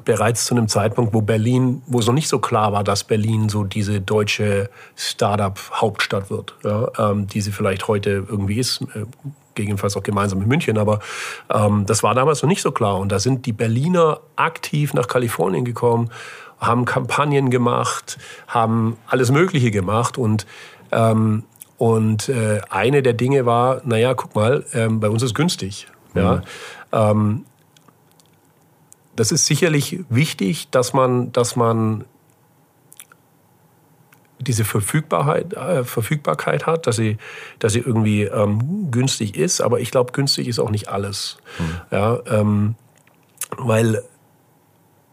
bereits zu einem Zeitpunkt, wo Berlin, wo es noch nicht so klar war, dass Berlin so diese deutsche Startup-Hauptstadt wird, ja, ähm, die sie vielleicht heute irgendwie ist, äh, gegebenenfalls auch gemeinsam mit München, aber ähm, das war damals noch nicht so klar. Und da sind die Berliner aktiv nach Kalifornien gekommen, haben Kampagnen gemacht, haben alles Mögliche gemacht und ähm, und äh, eine der Dinge war, naja, guck mal, ähm, bei uns ist günstig. Ja? Mhm. Ähm, das ist sicherlich wichtig, dass man, dass man diese Verfügbarkeit, äh, Verfügbarkeit hat, dass sie, dass sie irgendwie ähm, günstig ist. Aber ich glaube, günstig ist auch nicht alles. Mhm. Ja, ähm, weil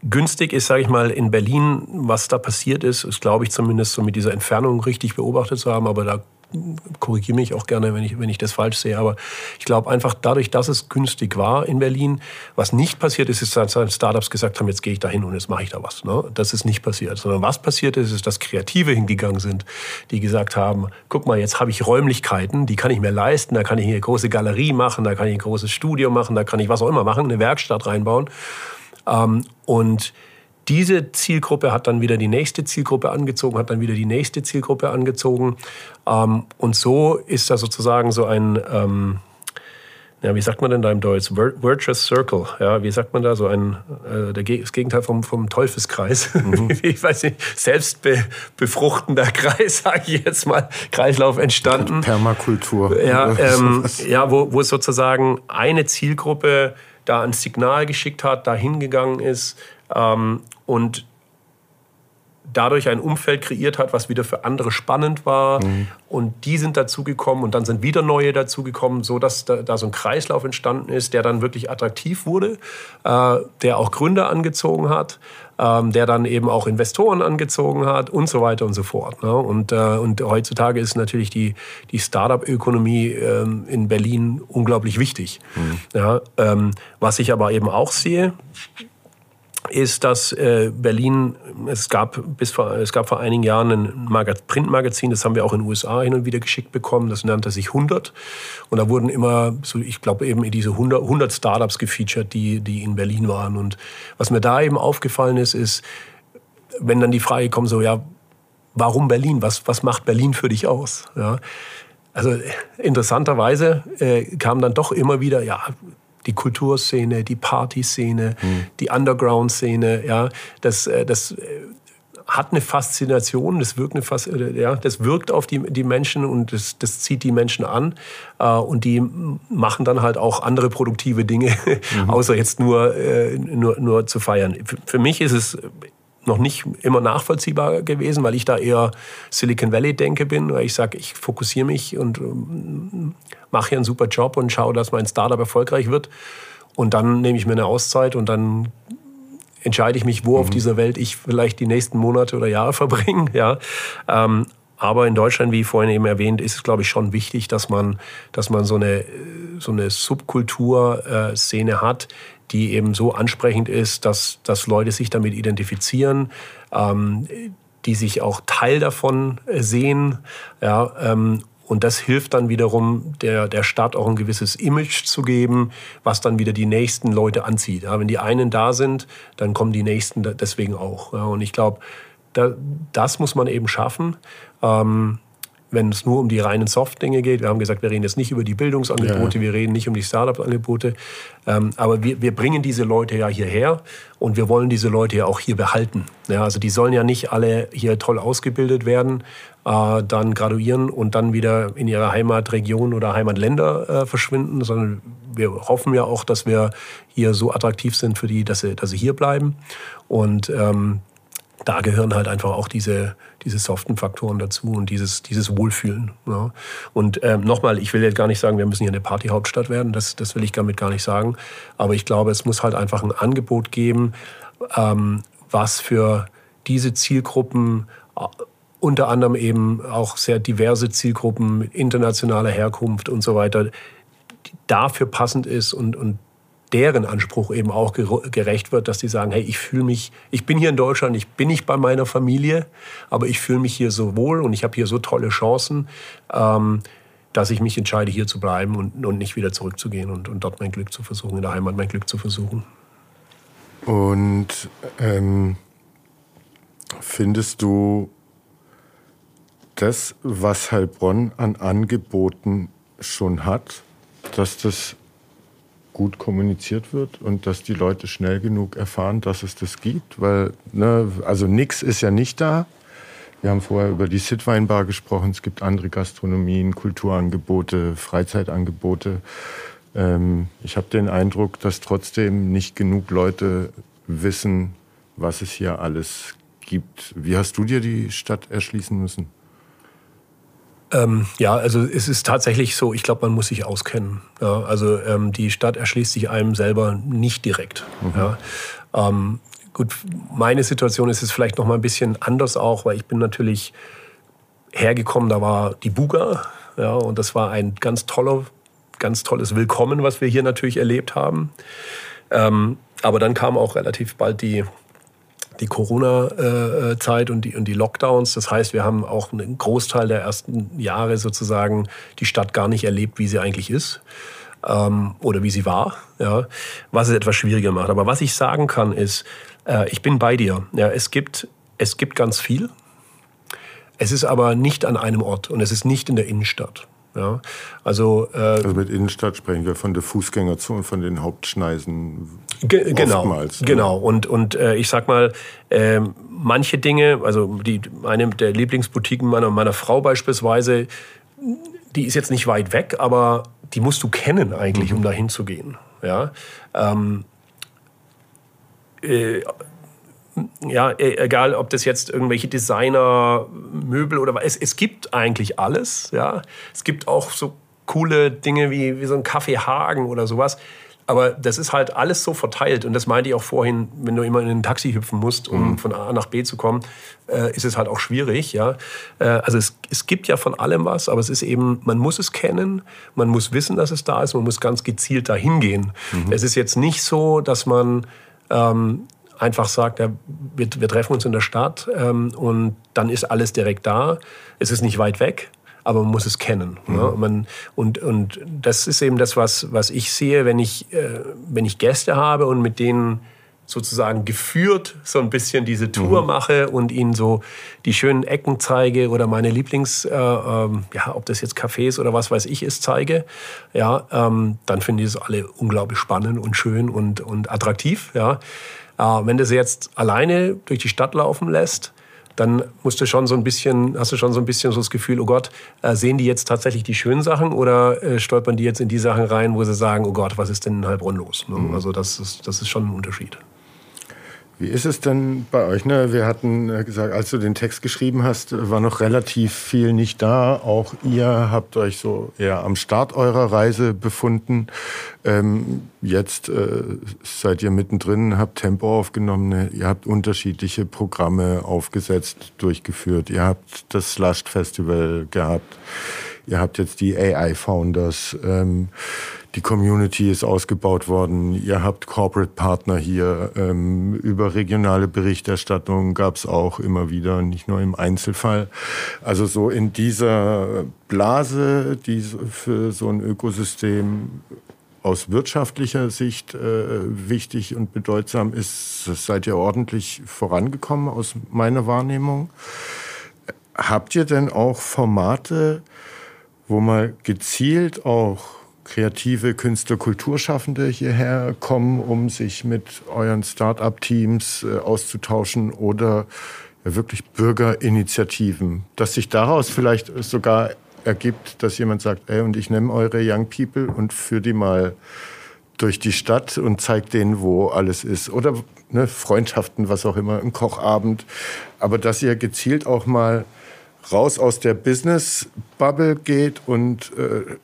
günstig ist, sage ich mal, in Berlin, was da passiert ist, ist, glaube ich, zumindest so mit dieser Entfernung richtig beobachtet zu haben. Aber da korrigiere mich auch gerne, wenn ich, wenn ich das falsch sehe. Aber ich glaube einfach dadurch, dass es günstig war in Berlin, was nicht passiert ist, ist, dass Startups gesagt haben, jetzt gehe ich da hin und jetzt mache ich da was. Ne? Das ist nicht passiert. Sondern was passiert ist, ist, dass Kreative hingegangen sind, die gesagt haben, guck mal, jetzt habe ich Räumlichkeiten, die kann ich mir leisten, da kann ich eine große Galerie machen, da kann ich ein großes Studio machen, da kann ich was auch immer machen, eine Werkstatt reinbauen. Ähm, und diese Zielgruppe hat dann wieder die nächste Zielgruppe angezogen, hat dann wieder die nächste Zielgruppe angezogen. Ähm, und so ist da sozusagen so ein, ähm, ja, wie sagt man denn da im Deutsch? Virtuous Circle. Ja, wie sagt man da? So ein, äh, das Gegenteil vom, vom Teufelskreis. Mhm. ich weiß nicht, selbstbefruchtender Kreis, sage ich jetzt mal, Kreislauf entstanden. Permakultur. Ja, ähm, ja wo, wo sozusagen eine Zielgruppe da ein Signal geschickt hat, da hingegangen ist ähm, und dadurch ein Umfeld kreiert hat, was wieder für andere spannend war. Mhm. Und die sind dazugekommen und dann sind wieder neue dazugekommen, so dass da, da, so ein Kreislauf entstanden ist, der dann wirklich attraktiv wurde, äh, der auch Gründer angezogen hat, ähm, der dann eben auch Investoren angezogen hat und so weiter und so fort. Ne? Und, äh, und heutzutage ist natürlich die, die Startup-Ökonomie ähm, in Berlin unglaublich wichtig. Mhm. Ja, ähm, was ich aber eben auch sehe, ist, dass äh, Berlin, es gab, bis vor, es gab vor einigen Jahren ein Magaz Printmagazin, das haben wir auch in den USA hin und wieder geschickt bekommen, das nannte sich 100. Und da wurden immer, so, ich glaube eben diese 100, 100 Startups gefeatured, die, die in Berlin waren. Und was mir da eben aufgefallen ist, ist, wenn dann die Frage kommt, so, ja, warum Berlin? Was, was macht Berlin für dich aus? Ja. Also interessanterweise äh, kam dann doch immer wieder, ja, die Kulturszene, die Partyszene, mhm. die Underground-Szene, ja, das, äh, das äh, hat eine Faszination, das wirkt, eine Fas ja, das wirkt auf die, die Menschen und das, das zieht die Menschen an. Äh, und die machen dann halt auch andere produktive Dinge, mhm. außer jetzt nur, äh, nur, nur zu feiern. Für, für mich ist es noch nicht immer nachvollziehbar gewesen, weil ich da eher Silicon Valley denke bin, weil ich sage, ich fokussiere mich und ähm, mache hier einen super Job und schaue, dass mein Startup erfolgreich wird. Und dann nehme ich mir eine Auszeit und dann entscheide ich mich, wo mhm. auf dieser Welt ich vielleicht die nächsten Monate oder Jahre verbringe. Ja. Ähm, aber in Deutschland, wie vorhin eben erwähnt, ist es, glaube ich, schon wichtig, dass man, dass man so eine, so eine Subkulturszene äh, hat, die eben so ansprechend ist, dass, dass Leute sich damit identifizieren, ähm, die sich auch Teil davon äh, sehen. Ja, ähm, und das hilft dann wiederum der, der Stadt auch ein gewisses Image zu geben, was dann wieder die nächsten Leute anzieht. Ja, wenn die einen da sind, dann kommen die nächsten deswegen auch. Ja, und ich glaube, da, das muss man eben schaffen. Ähm, wenn es nur um die reinen Soft-Dinge geht. Wir haben gesagt, wir reden jetzt nicht über die Bildungsangebote, ja. wir reden nicht um die Startup-Angebote. Ähm, aber wir, wir bringen diese Leute ja hierher und wir wollen diese Leute ja auch hier behalten. Ja, also die sollen ja nicht alle hier toll ausgebildet werden, äh, dann graduieren und dann wieder in ihre Heimatregion oder Heimatländer äh, verschwinden, sondern wir hoffen ja auch, dass wir hier so attraktiv sind für die, dass sie, dass sie hier bleiben. Und ähm, da gehören halt einfach auch diese, diese soften Faktoren dazu und dieses, dieses Wohlfühlen. Ja. Und ähm, nochmal, ich will jetzt gar nicht sagen, wir müssen hier eine Partyhauptstadt werden, das, das will ich damit gar nicht sagen. Aber ich glaube, es muss halt einfach ein Angebot geben, ähm, was für diese Zielgruppen unter anderem eben auch sehr diverse Zielgruppen internationaler Herkunft und so weiter, dafür passend ist und, und deren Anspruch eben auch gerecht wird, dass die sagen, hey, ich fühle mich, ich bin hier in Deutschland, ich bin nicht bei meiner Familie, aber ich fühle mich hier so wohl und ich habe hier so tolle Chancen, ähm, dass ich mich entscheide, hier zu bleiben und, und nicht wieder zurückzugehen und, und dort mein Glück zu versuchen, in der Heimat mein Glück zu versuchen. Und ähm, findest du das, was Heilbronn an Angeboten schon hat, dass das gut kommuniziert wird und dass die Leute schnell genug erfahren, dass es das gibt? Weil, ne, also nichts ist ja nicht da. Wir haben vorher über die Sitweinbar gesprochen. Es gibt andere Gastronomien, Kulturangebote, Freizeitangebote. Ähm, ich habe den Eindruck, dass trotzdem nicht genug Leute wissen, was es hier alles gibt. Wie hast du dir die Stadt erschließen müssen? Ähm, ja, also es ist tatsächlich so, ich glaube, man muss sich auskennen. Ja, also ähm, die Stadt erschließt sich einem selber nicht direkt. Mhm. Ja. Ähm, gut, meine Situation ist es vielleicht noch mal ein bisschen anders auch, weil ich bin natürlich hergekommen, da war die Buga, ja, und das war ein ganz toller, ganz tolles Willkommen, was wir hier natürlich erlebt haben. Ähm, aber dann kam auch relativ bald die die Corona-Zeit und die, und die Lockdowns. Das heißt, wir haben auch einen Großteil der ersten Jahre sozusagen die Stadt gar nicht erlebt, wie sie eigentlich ist ähm, oder wie sie war, ja, was es etwas schwieriger macht. Aber was ich sagen kann, ist, äh, ich bin bei dir. Ja, es, gibt, es gibt ganz viel. Es ist aber nicht an einem Ort und es ist nicht in der Innenstadt. Ja, also, äh, also mit Innenstadt sprechen wir von der Fußgängerzone, von den Hauptschneisen. Ge genau, oftmals, genau. Und, und äh, ich sag mal, äh, manche Dinge, also die, eine der Lieblingsboutiquen meiner, meiner Frau beispielsweise, die ist jetzt nicht weit weg, aber die musst du kennen eigentlich, mhm. um da hinzugehen. Ja, ähm, äh, ja, e, egal ob das jetzt irgendwelche Designer, Möbel oder was, es, es gibt eigentlich alles, ja. Es gibt auch so coole Dinge wie, wie so ein Kaffee Hagen oder sowas. Aber das ist halt alles so verteilt. Und das meinte ich auch vorhin, wenn du immer in ein Taxi hüpfen musst, um mhm. von A nach B zu kommen, äh, ist es halt auch schwierig. Ja? Äh, also es, es gibt ja von allem was, aber es ist eben, man muss es kennen, man muss wissen, dass es da ist, man muss ganz gezielt dahin gehen. Mhm. Es ist jetzt nicht so, dass man ähm, einfach sagt, ja, wir, wir, treffen uns in der Stadt ähm, und dann ist alles direkt da. Es ist nicht weit weg, aber man muss es kennen. Mhm. Ja? Man, und, und das ist eben das, was, was ich sehe, wenn ich, äh, wenn ich Gäste habe und mit denen sozusagen geführt so ein bisschen diese Tour mhm. mache und ihnen so die schönen Ecken zeige oder meine Lieblings, äh, ähm, ja, ob das jetzt Cafés oder was weiß ich ist, zeige, ja, ähm, dann finde ich es alle unglaublich spannend und schön und, und attraktiv, ja. Äh, wenn du sie jetzt alleine durch die Stadt laufen lässt, dann musst du schon so ein bisschen, hast du schon so ein bisschen so das Gefühl, oh Gott, äh, sehen die jetzt tatsächlich die schönen Sachen oder äh, stolpern die jetzt in die Sachen rein, wo sie sagen, oh Gott, was ist denn in Heilbronn los? Ne? Mhm. Also das ist, das ist schon ein Unterschied. Wie ist es denn bei euch? Ne? Wir hatten äh, gesagt, als du den Text geschrieben hast, war noch relativ viel nicht da. Auch ihr habt euch so eher am Start eurer Reise befunden. Ähm, jetzt äh, seid ihr mittendrin, habt Tempo aufgenommen. Ihr habt unterschiedliche Programme aufgesetzt, durchgeführt. Ihr habt das Slushed Festival gehabt. Ihr habt jetzt die AI Founders. Ähm, die Community ist ausgebaut worden. Ihr habt Corporate Partner hier. Ähm, über regionale Berichterstattung gab es auch immer wieder, nicht nur im Einzelfall. Also so in dieser Blase, die für so ein Ökosystem aus wirtschaftlicher Sicht äh, wichtig und bedeutsam ist, seid ihr ordentlich vorangekommen aus meiner Wahrnehmung. Habt ihr denn auch Formate, wo mal gezielt auch kreative Künstler, Kulturschaffende hierher kommen, um sich mit euren Start-up-Teams äh, auszutauschen oder wirklich Bürgerinitiativen, dass sich daraus vielleicht sogar ergibt, dass jemand sagt, ey, und ich nehme eure Young People und führe die mal durch die Stadt und zeige denen, wo alles ist. Oder ne, Freundschaften, was auch immer, ein Kochabend. Aber dass ihr gezielt auch mal raus aus der Business-Bubble geht und äh,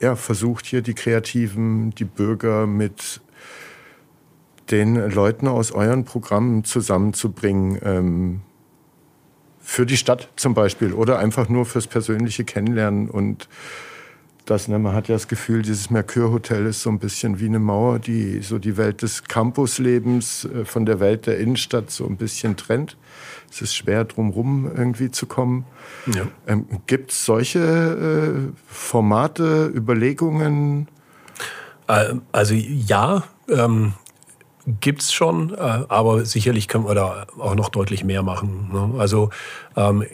ja, versucht hier die Kreativen, die Bürger mit den Leuten aus euren Programmen zusammenzubringen. Ähm, für die Stadt zum Beispiel oder einfach nur fürs persönliche Kennenlernen und das, ne, man hat ja das Gefühl, dieses Mercure-Hotel ist so ein bisschen wie eine Mauer, die so die Welt des Campuslebens äh, von der Welt der Innenstadt so ein bisschen trennt. Es ist schwer, drumherum irgendwie zu kommen. Ja. Ähm, Gibt es solche äh, Formate, Überlegungen? Äh, also ja, ähm, gibt es schon, äh, aber sicherlich können wir da auch noch deutlich mehr machen. Ne? Also ähm,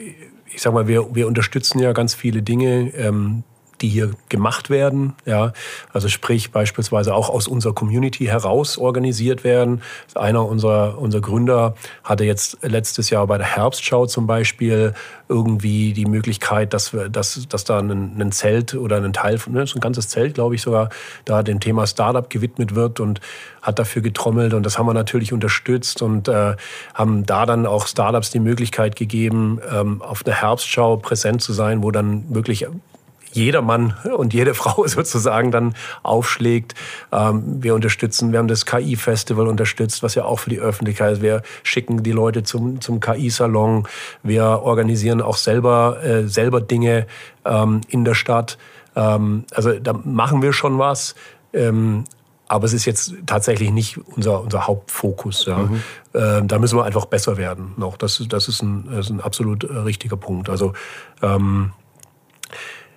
ich sag mal, wir, wir unterstützen ja ganz viele Dinge, ähm, die hier gemacht werden. Ja, also sprich beispielsweise auch aus unserer Community heraus organisiert werden. Einer unserer, unserer Gründer hatte jetzt letztes Jahr bei der Herbstschau zum Beispiel irgendwie die Möglichkeit, dass, wir, dass, dass da ein, ein Zelt oder ein Teil von, ne, ein ganzes Zelt, glaube ich sogar, da dem Thema Startup gewidmet wird und hat dafür getrommelt und das haben wir natürlich unterstützt und äh, haben da dann auch Startups die Möglichkeit gegeben, ähm, auf der Herbstschau präsent zu sein, wo dann wirklich jeder Mann und jede Frau sozusagen dann aufschlägt. Ähm, wir unterstützen, wir haben das KI-Festival unterstützt, was ja auch für die Öffentlichkeit ist. Wir schicken die Leute zum, zum KI-Salon. Wir organisieren auch selber, äh, selber Dinge ähm, in der Stadt. Ähm, also da machen wir schon was. Ähm, aber es ist jetzt tatsächlich nicht unser, unser Hauptfokus. Ja. Mhm. Ähm, da müssen wir einfach besser werden. Noch. Das, das, ist, ein, das ist ein absolut äh, richtiger Punkt. Also ähm,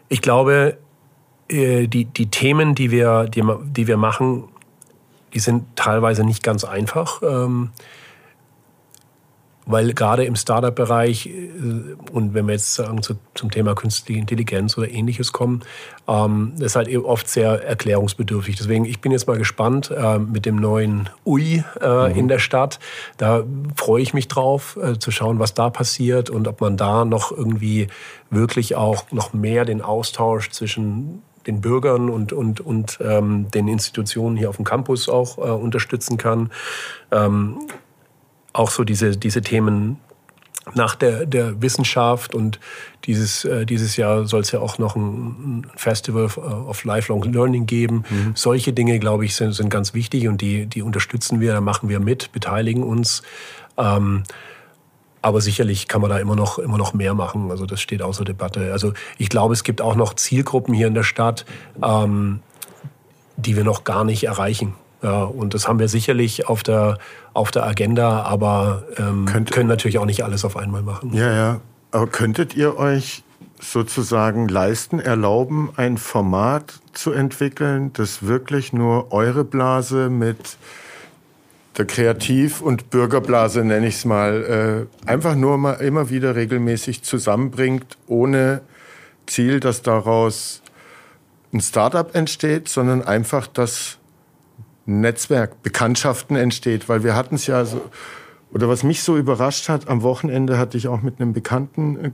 ich glaube, äh, die, die Themen, die wir, die, die wir machen, die sind teilweise nicht ganz einfach. Ähm, weil gerade im Startup-Bereich äh, und wenn wir jetzt sagen zu, zum Thema künstliche Intelligenz oder ähnliches kommen, ähm, ist halt oft sehr erklärungsbedürftig. Deswegen, ich bin jetzt mal gespannt äh, mit dem neuen UI äh, mhm. in der Stadt. Da freue ich mich drauf, äh, zu schauen, was da passiert und ob man da noch irgendwie wirklich auch noch mehr den Austausch zwischen den Bürgern und, und, und ähm, den Institutionen hier auf dem Campus auch äh, unterstützen kann. Ähm, auch so diese, diese Themen nach der, der Wissenschaft und dieses, äh, dieses Jahr soll es ja auch noch ein, Festival of Lifelong Learning geben. Mhm. Solche Dinge, glaube ich, sind, sind ganz wichtig und die, die unterstützen wir, da machen wir mit, beteiligen uns. Ähm, aber sicherlich kann man da immer noch, immer noch mehr machen. Also das steht außer Debatte. Also ich glaube, es gibt auch noch Zielgruppen hier in der Stadt, ähm, die wir noch gar nicht erreichen. Ja, und das haben wir sicherlich auf der, auf der Agenda, aber ähm, Könnt, können natürlich auch nicht alles auf einmal machen. Ja, ja. Aber könntet ihr euch sozusagen leisten, erlauben, ein Format zu entwickeln, das wirklich nur eure Blase mit der Kreativ- und Bürgerblase, nenne ich es mal, äh, einfach nur mal immer wieder regelmäßig zusammenbringt, ohne Ziel, dass daraus ein Startup entsteht, sondern einfach, dass Netzwerk, Bekanntschaften entsteht, weil wir hatten es ja so, oder was mich so überrascht hat, am Wochenende hatte ich auch mit einem Bekannten äh,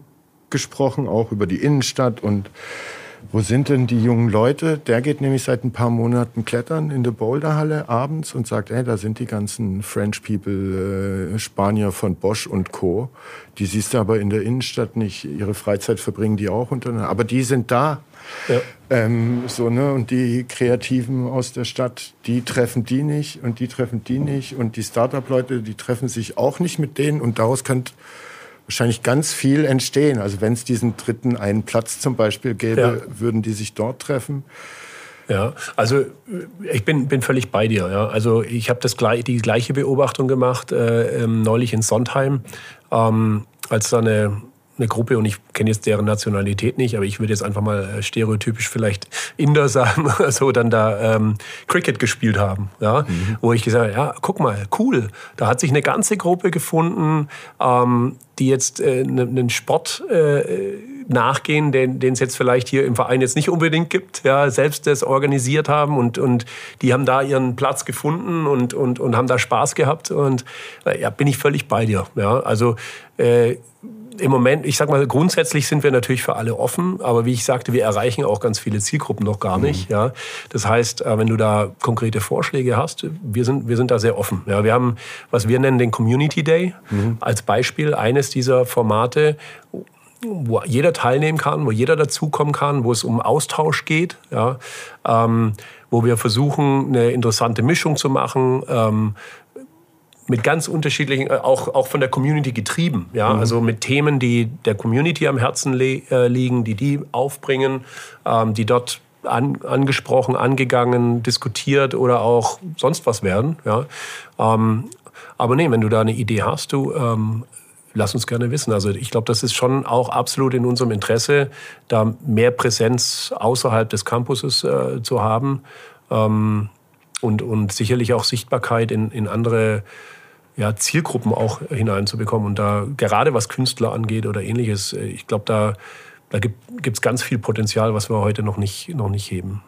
gesprochen, auch über die Innenstadt und wo sind denn die jungen Leute? Der geht nämlich seit ein paar Monaten klettern in der Boulderhalle abends und sagt, ey, da sind die ganzen French People, äh, Spanier von Bosch und Co. Die siehst du aber in der Innenstadt nicht. Ihre Freizeit verbringen die auch unter. Aber die sind da. Ja. Ähm, so, ne? Und die Kreativen aus der Stadt, die treffen die nicht und die treffen die nicht. Und die Startup-Leute, die treffen sich auch nicht mit denen. Und daraus könnte wahrscheinlich ganz viel entstehen. Also wenn es diesen dritten einen Platz zum Beispiel gäbe, ja. würden die sich dort treffen. Ja, also ich bin, bin völlig bei dir. Ja. Also ich habe das die gleiche Beobachtung gemacht äh, ähm, neulich in Sondheim, ähm, als da eine eine Gruppe und ich kenne jetzt deren Nationalität nicht, aber ich würde jetzt einfach mal äh, stereotypisch vielleicht Inder sagen, so dann da ähm, Cricket gespielt haben, ja, mhm. wo ich gesagt habe, ja, guck mal, cool, da hat sich eine ganze Gruppe gefunden, ähm, die jetzt äh, einen Sport äh, nachgehen, den, den es jetzt vielleicht hier im Verein jetzt nicht unbedingt gibt, ja, selbst das organisiert haben und, und die haben da ihren Platz gefunden und, und, und haben da Spaß gehabt und äh, ja, bin ich völlig bei dir, ja, also äh, im Moment, ich sag mal, grundsätzlich sind wir natürlich für alle offen, aber wie ich sagte, wir erreichen auch ganz viele Zielgruppen noch gar nicht. Mhm. Ja. Das heißt, äh, wenn du da konkrete Vorschläge hast, wir sind, wir sind da sehr offen. Ja. Wir haben, was wir nennen, den Community Day mhm. als Beispiel eines dieser Formate, wo jeder teilnehmen kann, wo jeder dazukommen kann, wo es um Austausch geht, ja, ähm, wo wir versuchen, eine interessante Mischung zu machen. Ähm, mit ganz unterschiedlichen, äh, auch, auch von der Community getrieben. Ja? Mhm. Also mit Themen, die der Community am Herzen äh, liegen, die die aufbringen, ähm, die dort an, angesprochen, angegangen, diskutiert oder auch sonst was werden. Ja? Ähm, aber nee, wenn du da eine Idee hast, du ähm, lass uns gerne wissen. Also ich glaube, das ist schon auch absolut in unserem Interesse, da mehr Präsenz außerhalb des Campuses äh, zu haben ähm, und, und sicherlich auch Sichtbarkeit in, in andere ja, Zielgruppen auch hineinzubekommen. Und da gerade was Künstler angeht oder ähnliches, äh, ich glaube, da, da gibt es ganz viel Potenzial, was wir heute noch nicht, noch nicht heben.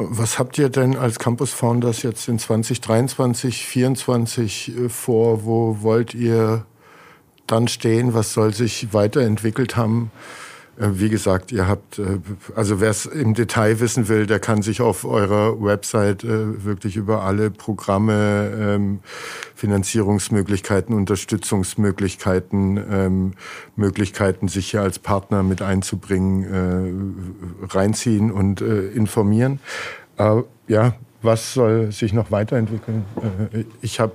Was habt ihr denn als Campus Founders jetzt in 2023, 2024 äh, vor? Wo wollt ihr dann stehen? Was soll sich weiterentwickelt haben? Äh, wie gesagt, ihr habt, äh, also wer es im Detail wissen will, der kann sich auf eurer Website äh, wirklich über alle Programme, ähm, Finanzierungsmöglichkeiten, Unterstützungsmöglichkeiten, ähm, Möglichkeiten, sich hier als Partner mit einzubringen, reinziehen und informieren. Ja, was soll sich noch weiterentwickeln? Ich habe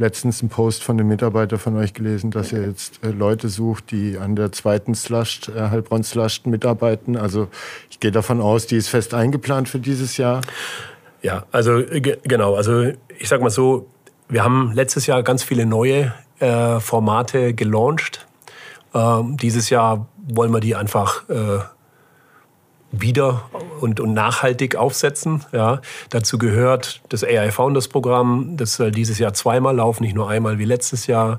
letztens einen Post von einem Mitarbeiter von euch gelesen, dass ihr jetzt äh, Leute sucht, die an der zweiten Slush, äh, Heilbronn Slush mitarbeiten. Also ich gehe davon aus, die ist fest eingeplant für dieses Jahr. Ja, also äh, genau. Also ich sag mal so, wir haben letztes Jahr ganz viele neue äh, Formate gelauncht. Ähm, dieses Jahr wollen wir die einfach äh, wieder und, und nachhaltig aufsetzen. Ja. Dazu gehört das AI Founders Programm, das soll dieses Jahr zweimal laufen, nicht nur einmal wie letztes Jahr.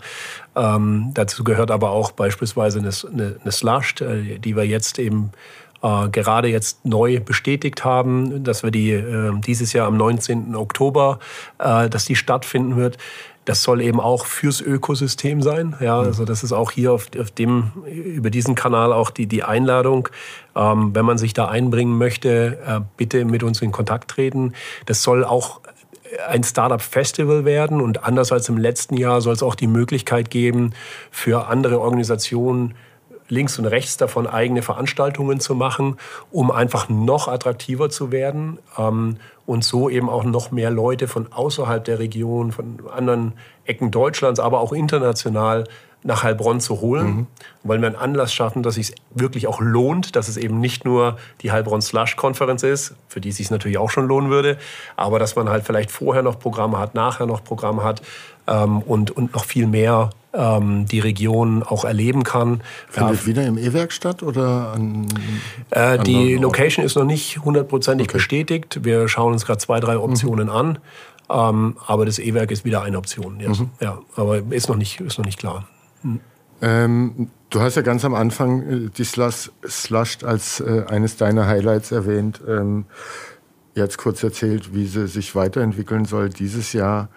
Ähm, dazu gehört aber auch beispielsweise eine, eine, eine Slush, äh, die wir jetzt eben äh, gerade jetzt neu bestätigt haben, dass wir die äh, dieses Jahr am 19. Oktober, äh, dass die stattfinden wird. Das soll eben auch fürs Ökosystem sein. Ja, mhm. also das ist auch hier auf, auf dem, über diesen Kanal auch die, die Einladung. Ähm, wenn man sich da einbringen möchte, äh, bitte mit uns in Kontakt treten. Das soll auch ein Startup-Festival werden und anders als im letzten Jahr soll es auch die Möglichkeit geben, für andere Organisationen links und rechts davon eigene Veranstaltungen zu machen, um einfach noch attraktiver zu werden ähm, und so eben auch noch mehr Leute von außerhalb der Region, von anderen Ecken Deutschlands, aber auch international nach Heilbronn zu holen, mhm. weil wir einen Anlass schaffen, dass es sich wirklich auch lohnt, dass es eben nicht nur die Heilbronn Slush Konferenz ist, für die es sich natürlich auch schon lohnen würde, aber dass man halt vielleicht vorher noch Programme hat, nachher noch Programme hat ähm, und, und noch viel mehr ähm, die Region auch erleben kann. Findet ja, wieder im E-Werk statt oder an, äh, Die Location ist noch nicht hundertprozentig okay. bestätigt. Wir schauen uns gerade zwei, drei Optionen mhm. an. Ähm, aber das E-Werk ist wieder eine Option. Yes. Mhm. Ja, aber ist noch nicht, ist noch nicht klar. Ähm, du hast ja ganz am Anfang äh, die Slush, Slush als äh, eines deiner Highlights erwähnt. Ähm, jetzt kurz erzählt, wie sie sich weiterentwickeln soll dieses Jahr.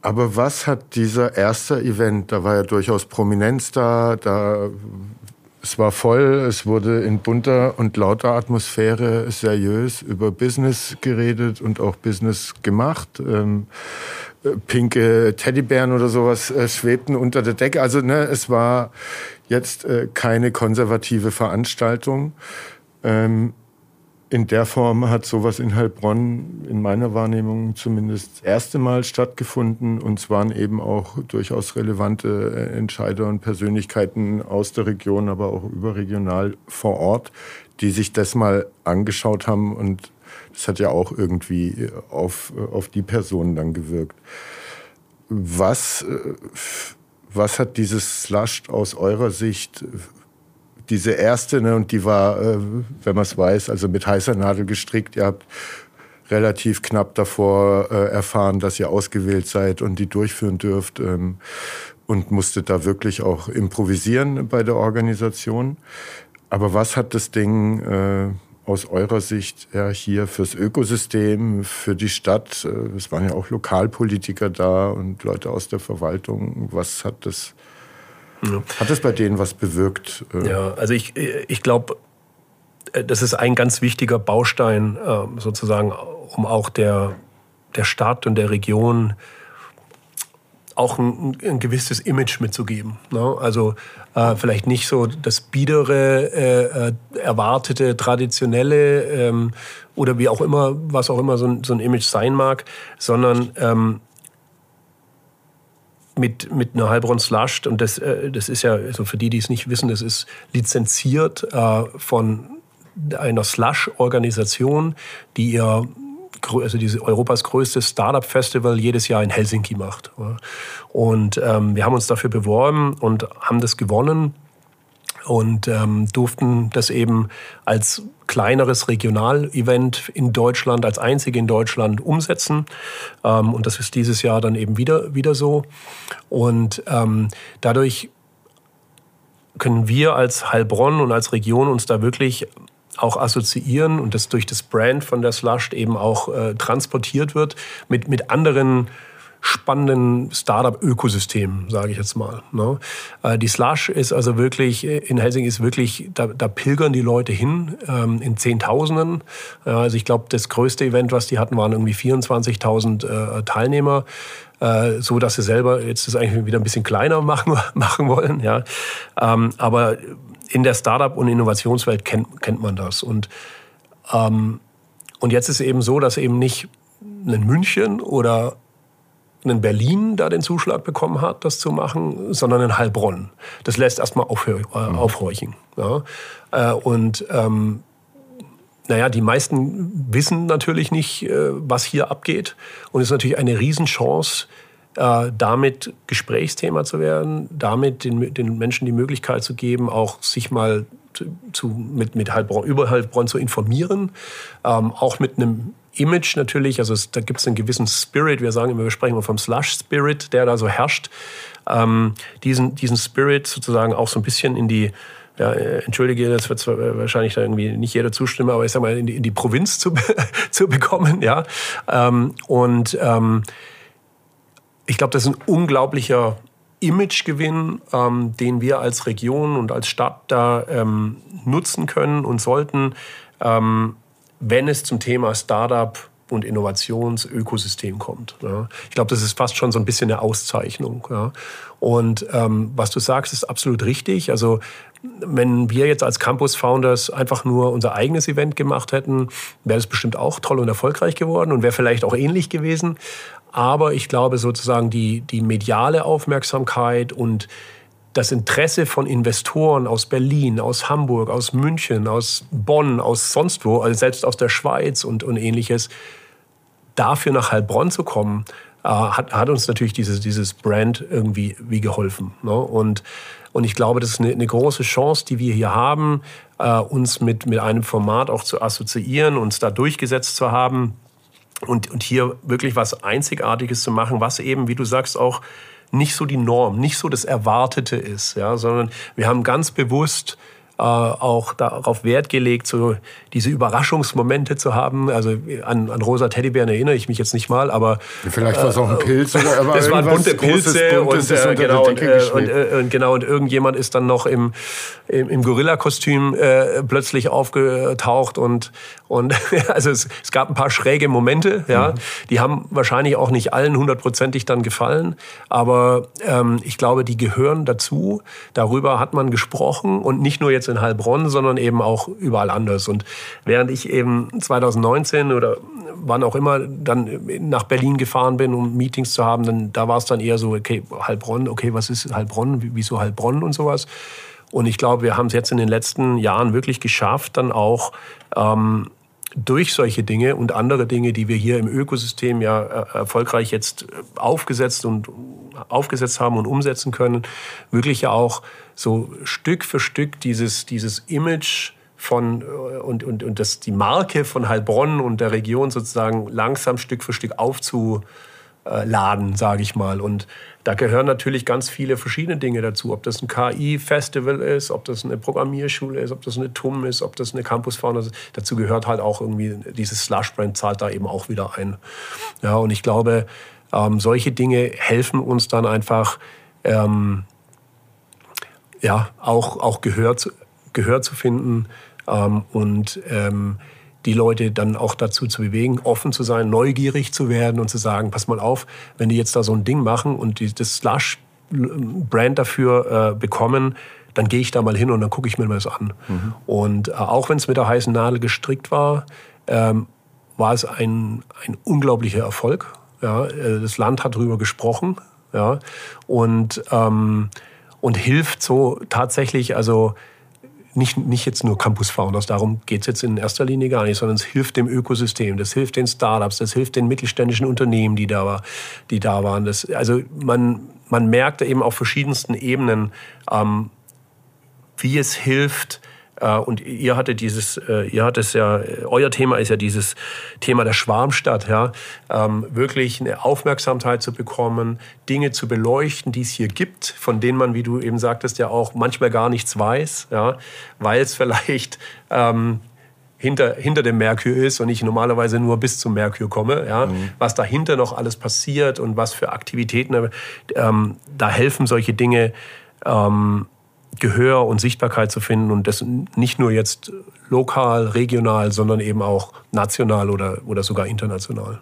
Aber was hat dieser erste Event, da war ja durchaus Prominenz da, da es war voll, es wurde in bunter und lauter Atmosphäre seriös über Business geredet und auch Business gemacht. Ähm, pinke Teddybären oder sowas äh, schwebten unter der Decke. Also ne, es war jetzt äh, keine konservative Veranstaltung. Ähm, in der Form hat sowas in Heilbronn in meiner Wahrnehmung zumindest das erste Mal stattgefunden. Und es waren eben auch durchaus relevante äh, Entscheider und Persönlichkeiten aus der Region, aber auch überregional vor Ort, die sich das mal angeschaut haben und das hat ja auch irgendwie auf, auf die Personen dann gewirkt. Was, was hat dieses Slush aus eurer Sicht, diese erste, ne, und die war, äh, wenn man es weiß, also mit heißer Nadel gestrickt, ihr habt relativ knapp davor äh, erfahren, dass ihr ausgewählt seid und die durchführen dürft ähm, und musstet da wirklich auch improvisieren bei der Organisation. Aber was hat das Ding äh, aus eurer Sicht ja, hier fürs Ökosystem, für die Stadt? Äh, es waren ja auch Lokalpolitiker da und Leute aus der Verwaltung. Was hat das, ja. hat das bei denen was bewirkt? Äh, ja, also ich, ich glaube, äh, das ist ein ganz wichtiger Baustein sozusagen, um auch der, der Stadt und der Region auch ein, ein gewisses Image mitzugeben. Ne? Also äh, vielleicht nicht so das biedere, äh, äh, erwartete, traditionelle ähm, oder wie auch immer, was auch immer so ein, so ein Image sein mag, sondern ähm, mit, mit einer Heilbronn Slush, und das, äh, das ist ja, also für die, die es nicht wissen, das ist lizenziert äh, von einer Slush-Organisation, die ihr also diese Europas größtes Startup-Festival jedes Jahr in Helsinki macht. Und ähm, wir haben uns dafür beworben und haben das gewonnen und ähm, durften das eben als kleineres Regionalevent in Deutschland, als einzige in Deutschland umsetzen. Ähm, und das ist dieses Jahr dann eben wieder, wieder so. Und ähm, dadurch können wir als Heilbronn und als Region uns da wirklich auch assoziieren und das durch das Brand von der Slush eben auch äh, transportiert wird mit, mit anderen spannenden Startup-Ökosystem, sage ich jetzt mal. Ne? Äh, die Slush ist also wirklich, in Helsinki ist wirklich, da, da pilgern die Leute hin ähm, in Zehntausenden. Äh, also ich glaube, das größte Event, was die hatten, waren irgendwie 24.000 äh, Teilnehmer. Äh, so dass sie selber jetzt das eigentlich wieder ein bisschen kleiner machen, machen wollen. Ja. Ähm, aber in der Startup- und Innovationswelt kennt, kennt man das. Und, ähm, und jetzt ist es eben so, dass eben nicht ein München oder in Berlin da den Zuschlag bekommen hat, das zu machen, sondern in Heilbronn. Das lässt erstmal aufhör, äh, mhm. aufhorchen. Ja. Äh, und ähm, naja, die meisten wissen natürlich nicht, äh, was hier abgeht. Und es ist natürlich eine Riesenchance, damit Gesprächsthema zu werden, damit den, den Menschen die Möglichkeit zu geben, auch sich mal zu, mit, mit Heilbronn, über Heilbronn zu informieren, ähm, auch mit einem Image natürlich, also es, da gibt es einen gewissen Spirit, wir sagen immer, wir sprechen immer vom Slush-Spirit, der da so herrscht, ähm, diesen, diesen Spirit sozusagen auch so ein bisschen in die, ja, äh, entschuldige, das wird zwar wahrscheinlich da irgendwie nicht jeder zustimmen, aber ich sag mal, in die, in die Provinz zu, zu bekommen, ja. Ähm, und ähm, ich glaube, das ist ein unglaublicher Imagegewinn, ähm, den wir als Region und als Stadt da ähm, nutzen können und sollten. Wenn es zum Thema Startup und Innovationsökosystem kommt. Ja. Ich glaube, das ist fast schon so ein bisschen eine Auszeichnung. Ja. Und ähm, was du sagst, ist absolut richtig. Also wenn wir jetzt als Campus Founders einfach nur unser eigenes Event gemacht hätten, wäre das bestimmt auch toll und erfolgreich geworden und wäre vielleicht auch ähnlich gewesen. Aber ich glaube sozusagen die, die mediale Aufmerksamkeit und das Interesse von Investoren aus Berlin, aus Hamburg, aus München, aus Bonn, aus sonst wo, also selbst aus der Schweiz und, und ähnliches, dafür nach Heilbronn zu kommen, äh, hat, hat uns natürlich dieses, dieses Brand irgendwie wie geholfen. Ne? Und, und ich glaube, das ist eine, eine große Chance, die wir hier haben, äh, uns mit, mit einem Format auch zu assoziieren, uns da durchgesetzt zu haben und, und hier wirklich was Einzigartiges zu machen, was eben, wie du sagst, auch nicht so die Norm, nicht so das Erwartete ist, ja, sondern wir haben ganz bewusst auch darauf Wert gelegt, so diese Überraschungsmomente zu haben. Also an, an rosa Teddybären erinnere ich mich jetzt nicht mal, aber vielleicht war es auch ein Pilz oder aber das waren bunte Pilze und, äh, genau, und, äh, und, äh, und, genau und irgendjemand ist dann noch im im, im Gorilla-Kostüm äh, plötzlich aufgetaucht und und also es, es gab ein paar schräge Momente, ja, mhm. die haben wahrscheinlich auch nicht allen hundertprozentig dann gefallen, aber ähm, ich glaube, die gehören dazu. Darüber hat man gesprochen und nicht nur jetzt in Heilbronn, sondern eben auch überall anders. Und während ich eben 2019 oder wann auch immer dann nach Berlin gefahren bin, um Meetings zu haben, dann da war es dann eher so, okay, Heilbronn, okay, was ist Heilbronn, wieso Heilbronn und sowas. Und ich glaube, wir haben es jetzt in den letzten Jahren wirklich geschafft, dann auch ähm, durch solche Dinge und andere Dinge, die wir hier im Ökosystem ja äh, erfolgreich jetzt aufgesetzt und aufgesetzt haben und umsetzen können, wirklich ja auch so Stück für Stück dieses, dieses Image von äh, und, und, und das, die Marke von Heilbronn und der Region sozusagen langsam Stück für Stück aufzuladen, sage ich mal. Und da gehören natürlich ganz viele verschiedene Dinge dazu. Ob das ein KI-Festival ist, ob das eine Programmierschule ist, ob das eine TUM ist, ob das eine Campusfauna ist. Dazu gehört halt auch irgendwie, dieses Slush-Brand zahlt da eben auch wieder ein. Ja, und ich glaube, ähm, solche Dinge helfen uns dann einfach, ähm, ja, auch, auch Gehör, zu, Gehör zu finden ähm, und ähm, die Leute dann auch dazu zu bewegen, offen zu sein, neugierig zu werden und zu sagen, pass mal auf, wenn die jetzt da so ein Ding machen und die, das Slush-Brand dafür äh, bekommen, dann gehe ich da mal hin und dann gucke ich mir das an. Mhm. Und äh, auch wenn es mit der heißen Nadel gestrickt war, ähm, war es ein, ein unglaublicher Erfolg. Ja, äh, das Land hat darüber gesprochen. ja, und, ähm, und hilft so tatsächlich, also nicht, nicht jetzt nur Campus Founders, darum geht es jetzt in erster Linie gar nicht, sondern es hilft dem Ökosystem, das hilft den Startups, das hilft den mittelständischen Unternehmen, die da, war, die da waren. Das, also man, man merkt eben auf verschiedensten Ebenen, ähm, wie es hilft, und ihr hattet dieses, äh, ihr hattet ja, euer Thema ist ja dieses Thema der Schwarmstadt, ja, ähm, wirklich eine Aufmerksamkeit zu bekommen, Dinge zu beleuchten, die es hier gibt, von denen man, wie du eben sagtest, ja auch manchmal gar nichts weiß, ja, weil es vielleicht ähm, hinter, hinter dem Merkur ist und ich normalerweise nur bis zum Merkur komme, ja, mhm. was dahinter noch alles passiert und was für Aktivitäten, ähm, da helfen solche Dinge, ähm, Gehör und Sichtbarkeit zu finden und das nicht nur jetzt lokal, regional, sondern eben auch national oder, oder sogar international.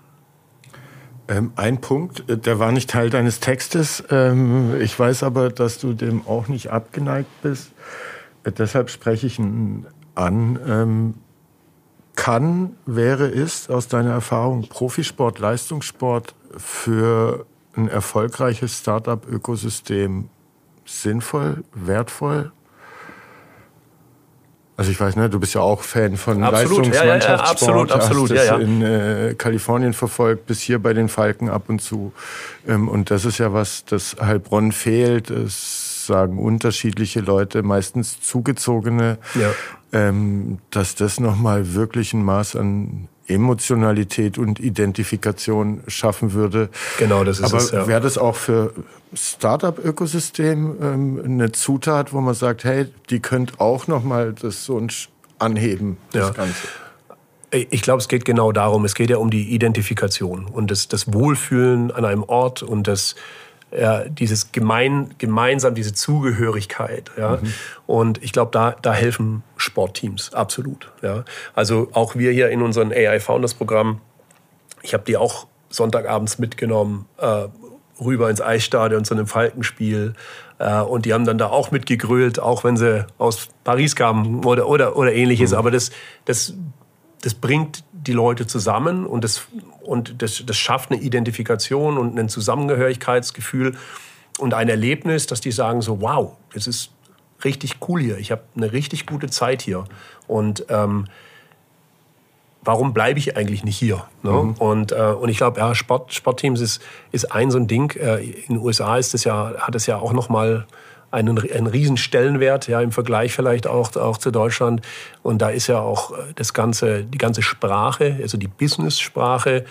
Ähm, ein Punkt, äh, der war nicht Teil deines Textes. Ähm, ich weiß aber, dass du dem auch nicht abgeneigt bist. Äh, deshalb spreche ich ihn an. Ähm, kann, wäre, ist aus deiner Erfahrung Profisport, Leistungssport für ein erfolgreiches Startup-Ökosystem sinnvoll, wertvoll? Also ich weiß, ne, du bist ja auch Fan von absolut, Leistungsmannschaftssport. Ja, ja, absolut, absolut. Hast ja, ja. in äh, Kalifornien verfolgt, bis hier bei den Falken ab und zu. Ähm, und das ist ja was, das Heilbronn fehlt. Es sagen unterschiedliche Leute, meistens zugezogene, ähm, dass das nochmal wirklich ein Maß an Emotionalität und Identifikation schaffen würde. Genau, das ist Aber es. Ja. Wäre das auch für Startup-Ökosystem ähm, eine Zutat, wo man sagt, hey, die könnt auch noch mal das so anheben, das ja. Ganze? Ich glaube, es geht genau darum. Es geht ja um die Identifikation und das, das Wohlfühlen an einem Ort und das ja, dieses gemein, gemeinsam, diese Zugehörigkeit. Ja? Mhm. Und ich glaube, da, da helfen Sportteams absolut. Ja? Also auch wir hier in unserem AI Founders Programm, ich habe die auch Sonntagabends mitgenommen, äh, rüber ins Eisstadion zu einem Falkenspiel. Äh, und die haben dann da auch mitgegrölt, auch wenn sie aus Paris kamen oder, oder, oder ähnliches. Mhm. Aber das, das, das bringt die Leute zusammen und das, und das, das schafft eine Identifikation und ein Zusammengehörigkeitsgefühl und ein Erlebnis, dass die sagen so, wow, das ist richtig cool hier, ich habe eine richtig gute Zeit hier. Und ähm, warum bleibe ich eigentlich nicht hier? Ne? Mhm. Und, äh, und ich glaube, ja, Sport, Sportteams ist, ist ein so ein Ding. Äh, in den USA ist das ja, hat es ja auch noch mal einen, einen riesen Stellenwert, ja, im Vergleich vielleicht auch, auch zu Deutschland. Und da ist ja auch äh, das ganze, die ganze Sprache, also die Business-Sprache,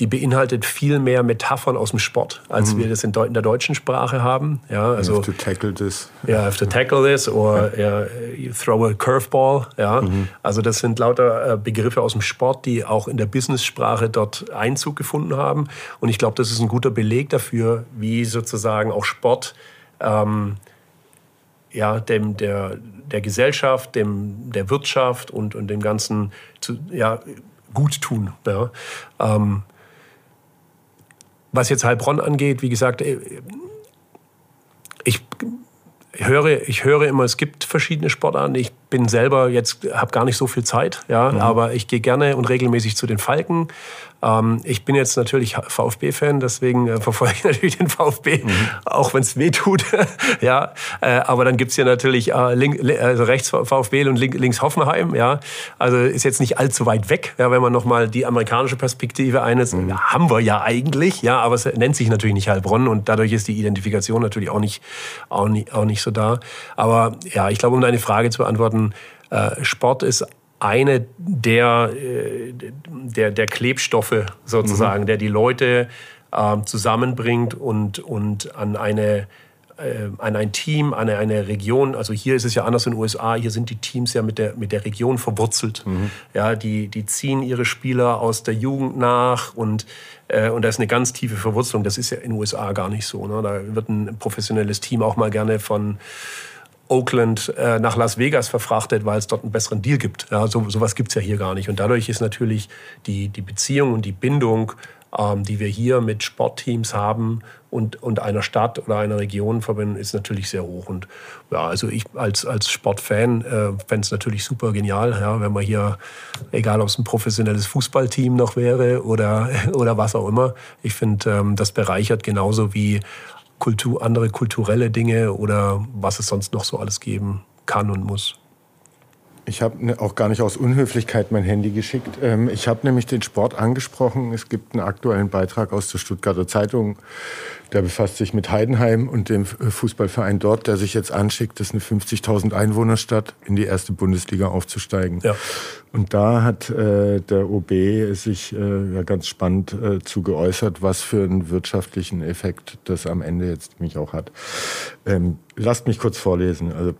die beinhaltet viel mehr Metaphern aus dem Sport, als mhm. wir das in, der deutschen Sprache haben. Ja, also, you have to tackle this. Ja, yeah, have to tackle this or ja. you throw a curveball. Ja. Mhm. Also das sind lauter äh, Begriffe aus dem Sport, die auch in der Business-Sprache dort Einzug gefunden haben. Und ich glaube, das ist ein guter Beleg dafür, wie sozusagen auch Sport ähm, ja, dem, der, der Gesellschaft, dem, der Wirtschaft und, und dem Ganzen zu, ja, gut tun. Ja. Ähm, was jetzt Heilbronn angeht, wie gesagt, äh, ich höre, ich höre immer, es gibt verschiedene Sportarten. Ich bin selber jetzt, habe gar nicht so viel Zeit, ja, mhm. aber ich gehe gerne und regelmäßig zu den Falken. Ähm, ich bin jetzt natürlich VfB-Fan, deswegen äh, verfolge ich natürlich den VfB, mhm. auch wenn es weh tut. ja, äh, aber dann gibt's hier natürlich äh, link, also rechts VfB und link, links Hoffenheim. Ja, also ist jetzt nicht allzu weit weg, ja, wenn man nochmal die amerikanische Perspektive eines mhm. haben wir ja eigentlich, ja, aber es nennt sich natürlich nicht Heilbronn und dadurch ist die Identifikation natürlich auch nicht, auch nicht, auch nicht so da. Aber ja, ich glaube, um deine Frage zu beantworten, äh, Sport ist eine der, äh, der, der Klebstoffe sozusagen, mhm. der die Leute äh, zusammenbringt und, und an eine äh, an ein Team, an eine, eine Region. Also hier ist es ja anders in den USA. Hier sind die Teams ja mit der, mit der Region verwurzelt. Mhm. Ja, die, die ziehen ihre Spieler aus der Jugend nach und, äh, und da ist eine ganz tiefe Verwurzelung. Das ist ja in den USA gar nicht so. Ne? Da wird ein professionelles Team auch mal gerne von Oakland äh, nach Las Vegas verfrachtet, weil es dort einen besseren Deal gibt. Ja, so, sowas gibt es ja hier gar nicht. Und dadurch ist natürlich die, die Beziehung und die Bindung ähm, die wir hier mit Sportteams haben und, und einer Stadt oder einer Region verbinden, ist natürlich sehr hoch. Und ja, also ich als, als Sportfan äh, fände es natürlich super genial, ja, wenn man hier, egal ob es ein professionelles Fußballteam noch wäre oder, oder was auch immer, ich finde, ähm, das bereichert genauso wie Kultur, andere kulturelle Dinge oder was es sonst noch so alles geben kann und muss. Ich habe ne, auch gar nicht aus Unhöflichkeit mein Handy geschickt. Ähm, ich habe nämlich den Sport angesprochen. Es gibt einen aktuellen Beitrag aus der Stuttgarter Zeitung der befasst sich mit Heidenheim und dem Fußballverein dort, der sich jetzt anschickt, das ist eine 50.000 Einwohnerstadt, in die erste Bundesliga aufzusteigen. Ja. Und da hat äh, der OB sich äh, ja ganz spannend äh, zu geäußert, was für einen wirtschaftlichen Effekt das am Ende jetzt nämlich auch hat. Ähm, lasst mich kurz vorlesen. Also,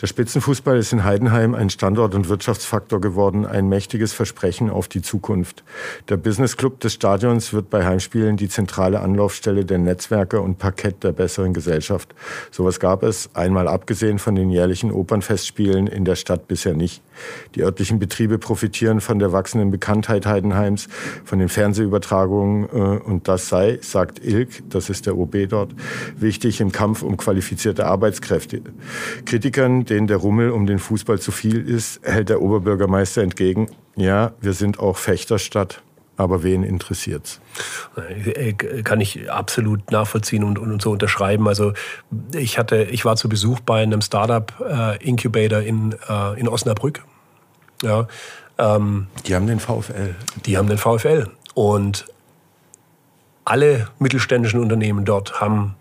der Spitzenfußball ist in Heidenheim ein Standort- und Wirtschaftsfaktor geworden, ein mächtiges Versprechen auf die Zukunft. Der Business Club des Stadions wird bei Heimspielen die zentrale Anlaufstelle der Netzwerke Netzwerke und Parkett der besseren Gesellschaft. Sowas gab es, einmal abgesehen von den jährlichen Opernfestspielen, in der Stadt bisher nicht. Die örtlichen Betriebe profitieren von der wachsenden Bekanntheit Heidenheims, von den Fernsehübertragungen äh, und das sei, sagt Ilk, das ist der OB dort, wichtig im Kampf um qualifizierte Arbeitskräfte. Kritikern, denen der Rummel um den Fußball zu viel ist, hält der Oberbürgermeister entgegen, ja, wir sind auch Fechterstadt aber wen interessiert's? Äh, kann ich absolut nachvollziehen und, und, so unterschreiben. Also ich hatte, ich war zu Besuch bei einem Startup äh, Incubator in, äh, in Osnabrück. Ja, ähm, die haben den VfL. Die haben den VfL. Und alle mittelständischen Unternehmen dort haben,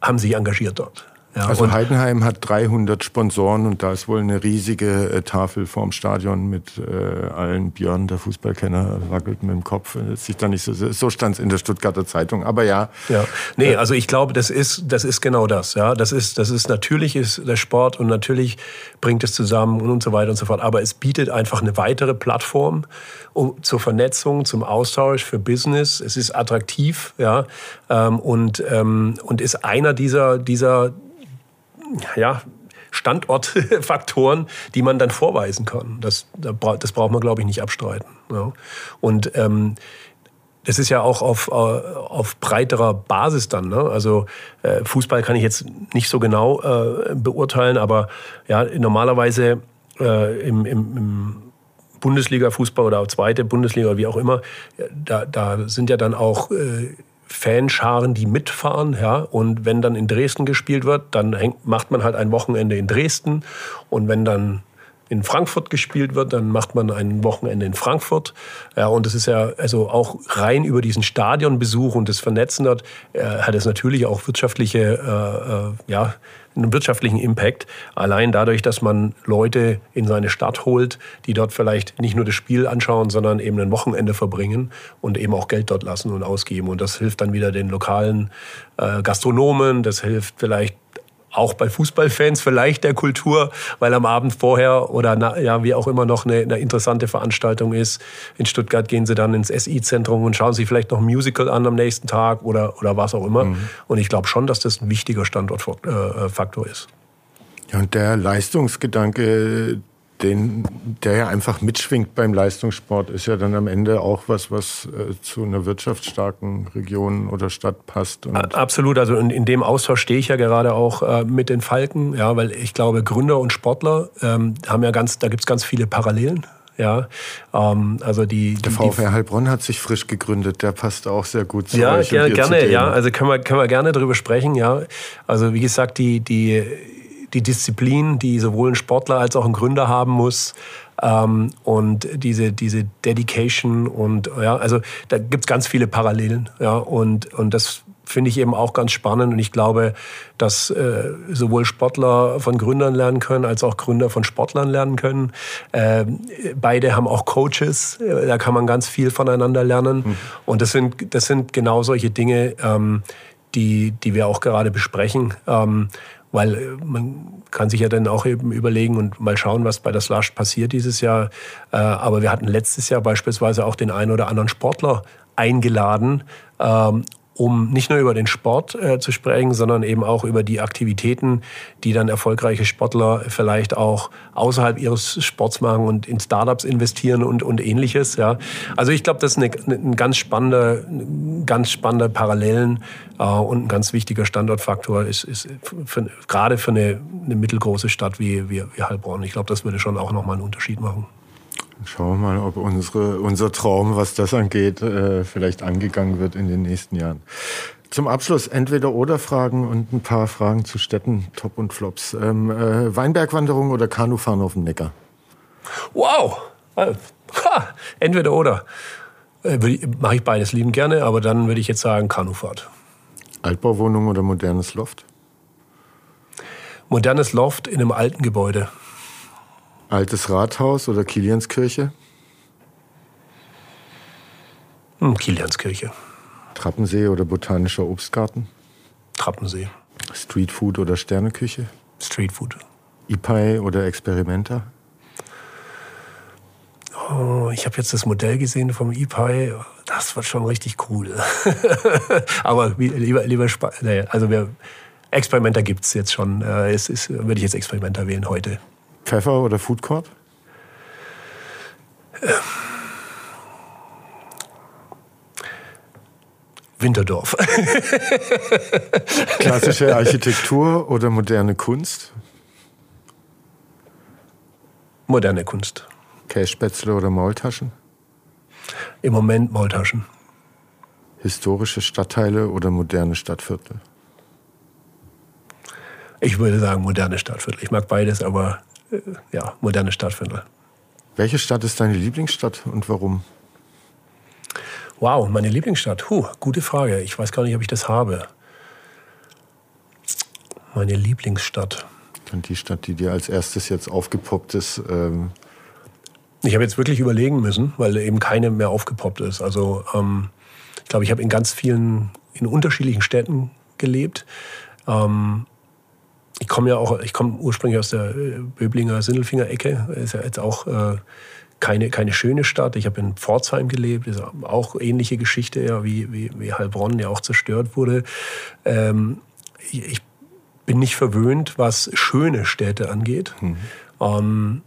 haben sich engagiert dort. Ja, also Heidenheim hat 300 Sponsoren und da ist wohl eine riesige äh, Tafel vorm Stadion mit äh, allen Björn, der Fußballkenner, wackelt mit dem Kopf. Sich da nicht so, so stand es in der Stuttgarter Zeitung. Aber ja. ja. Nee, also ich glaube, das ist, das ist genau das. Ja, das ist, das ist natürlich ist der Sport und natürlich bringt es zusammen und so weiter und so fort. Aber es bietet einfach eine weitere Plattform um, zur Vernetzung, zum Austausch für Business. Es ist attraktiv, ja, ähm, und, ähm, und ist einer dieser, dieser ja, Standortfaktoren, die man dann vorweisen kann. Das, das braucht man, glaube ich, nicht abstreiten. Ja. Und ähm, das ist ja auch auf, äh, auf breiterer Basis dann. Ne? Also äh, Fußball kann ich jetzt nicht so genau äh, beurteilen, aber ja, normalerweise äh, im, im, im Bundesliga-Fußball oder zweite Bundesliga oder wie auch immer, da, da sind ja dann auch äh, Fanscharen, die mitfahren. Ja? Und wenn dann in Dresden gespielt wird, dann hängt, macht man halt ein Wochenende in Dresden. Und wenn dann in Frankfurt gespielt wird, dann macht man ein Wochenende in Frankfurt. Ja, und das ist ja also auch rein über diesen Stadionbesuch und das Vernetzen dort äh, hat es natürlich auch wirtschaftliche äh, äh, ja, einen wirtschaftlichen Impact. Allein dadurch, dass man Leute in seine Stadt holt, die dort vielleicht nicht nur das Spiel anschauen, sondern eben ein Wochenende verbringen und eben auch Geld dort lassen und ausgeben. Und das hilft dann wieder den lokalen äh, Gastronomen, das hilft vielleicht auch bei Fußballfans vielleicht der Kultur, weil am Abend vorher oder na, ja, wie auch immer noch eine, eine, interessante Veranstaltung ist. In Stuttgart gehen sie dann ins SI-Zentrum und schauen sich vielleicht noch ein Musical an am nächsten Tag oder, oder was auch immer. Mhm. Und ich glaube schon, dass das ein wichtiger Standortfaktor ist. Ja, und der Leistungsgedanke, den, der ja einfach mitschwingt beim Leistungssport, ist ja dann am Ende auch was, was äh, zu einer wirtschaftsstarken Region oder Stadt passt. Absolut, also in, in, dem Austausch stehe ich ja gerade auch äh, mit den Falken, ja, weil ich glaube, Gründer und Sportler ähm, haben ja ganz, da gibt es ganz viele Parallelen. Ja, ähm, also die, der VfR Heilbronn hat sich frisch gegründet, der passt auch sehr gut zu ja, euch. Ja, gerne, ja, also können wir, können wir gerne darüber sprechen, ja. Also wie gesagt, die, die die Disziplin, die sowohl ein Sportler als auch ein Gründer haben muss. Ähm, und diese, diese Dedication und ja, also da gibt es ganz viele Parallelen. Ja, und, und das finde ich eben auch ganz spannend. Und ich glaube, dass äh, sowohl Sportler von Gründern lernen können, als auch Gründer von Sportlern lernen können. Äh, beide haben auch Coaches, da kann man ganz viel voneinander lernen. Mhm. Und das sind, das sind genau solche Dinge, ähm, die, die wir auch gerade besprechen. Ähm, weil äh, man kann sich ja dann auch eben überlegen und mal schauen, was bei der Slush passiert dieses Jahr. Äh, aber wir hatten letztes Jahr beispielsweise auch den einen oder anderen Sportler eingeladen, ähm, um nicht nur über den Sport äh, zu sprechen, sondern eben auch über die Aktivitäten, die dann erfolgreiche Sportler vielleicht auch außerhalb ihres Sports machen und in Startups investieren und, und ähnliches. Ja. Also ich glaube, das ist eine, eine ganz spannende, ganz spannende Parallelen äh, und ein ganz wichtiger Standortfaktor ist, ist für, gerade für eine, eine mittelgroße Stadt wie, wie, wie Heilbronn. Ich glaube, das würde schon auch nochmal einen Unterschied machen. Schauen wir mal, ob unsere, unser Traum, was das angeht, äh, vielleicht angegangen wird in den nächsten Jahren. Zum Abschluss entweder oder Fragen und ein paar Fragen zu Städten, Top und Flops. Ähm, äh, Weinbergwanderung oder Kanufahren auf dem Neckar? Wow! Ha, entweder oder. Äh, Mache ich beides lieben gerne, aber dann würde ich jetzt sagen Kanufahrt. Altbauwohnung oder modernes Loft? Modernes Loft in einem alten Gebäude. Altes Rathaus oder Kilianskirche? Hm, Kilianskirche. Trappensee oder botanischer Obstgarten? Trappensee. Streetfood oder Sterneküche? Streetfood. IPAI oder Experimenta? Oh, ich habe jetzt das Modell gesehen vom IPAI. Das wird schon richtig cool. Aber lieber, lieber also wir, Experimenter gibt es jetzt schon. Äh, es ist, würde ich jetzt Experimenter wählen heute. Pfeffer oder Food Court? Winterdorf. Klassische Architektur oder moderne Kunst? Moderne Kunst. Kässpätzle oder Maultaschen? Im Moment Maultaschen. Historische Stadtteile oder moderne Stadtviertel? Ich würde sagen moderne Stadtviertel. Ich mag beides, aber ja, moderne Stadtviertel. Welche Stadt ist deine Lieblingsstadt und warum? Wow, meine Lieblingsstadt. Huh, gute Frage. Ich weiß gar nicht, ob ich das habe. Meine Lieblingsstadt. Und die Stadt, die dir als erstes jetzt aufgepoppt ist. Ähm ich habe jetzt wirklich überlegen müssen, weil eben keine mehr aufgepoppt ist. Also ähm, ich glaube, ich habe in ganz vielen, in unterschiedlichen Städten gelebt. Ähm, ich komme ja auch, ich komme ursprünglich aus der äh, Böblinger Sindelfinger-Ecke. Ist ja jetzt auch äh, keine, keine schöne Stadt. Ich habe in Pforzheim gelebt, ist auch ähnliche Geschichte, ja, wie, wie, wie Heilbronn ja auch zerstört wurde. Ähm, ich bin nicht verwöhnt, was schöne Städte angeht. Mhm. Ähm,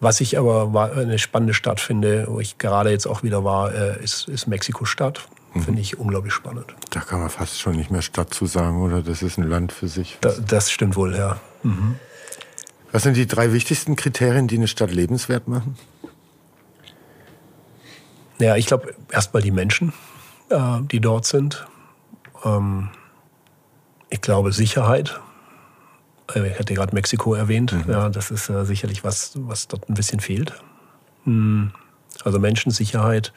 was ich aber eine spannende Stadt finde, wo ich gerade jetzt auch wieder war, äh, ist, ist Mexiko-Stadt. Mhm. Finde ich unglaublich spannend. Da kann man fast schon nicht mehr Stadt zu sagen, oder? Das ist ein Land für sich. Da, das stimmt wohl, ja. Mhm. Was sind die drei wichtigsten Kriterien, die eine Stadt lebenswert machen? Ja, ich glaube erstmal die Menschen, äh, die dort sind. Ähm, ich glaube Sicherheit. Äh, ich hatte gerade Mexiko erwähnt. Mhm. Ja, das ist äh, sicherlich was, was dort ein bisschen fehlt. Mhm. Also Menschensicherheit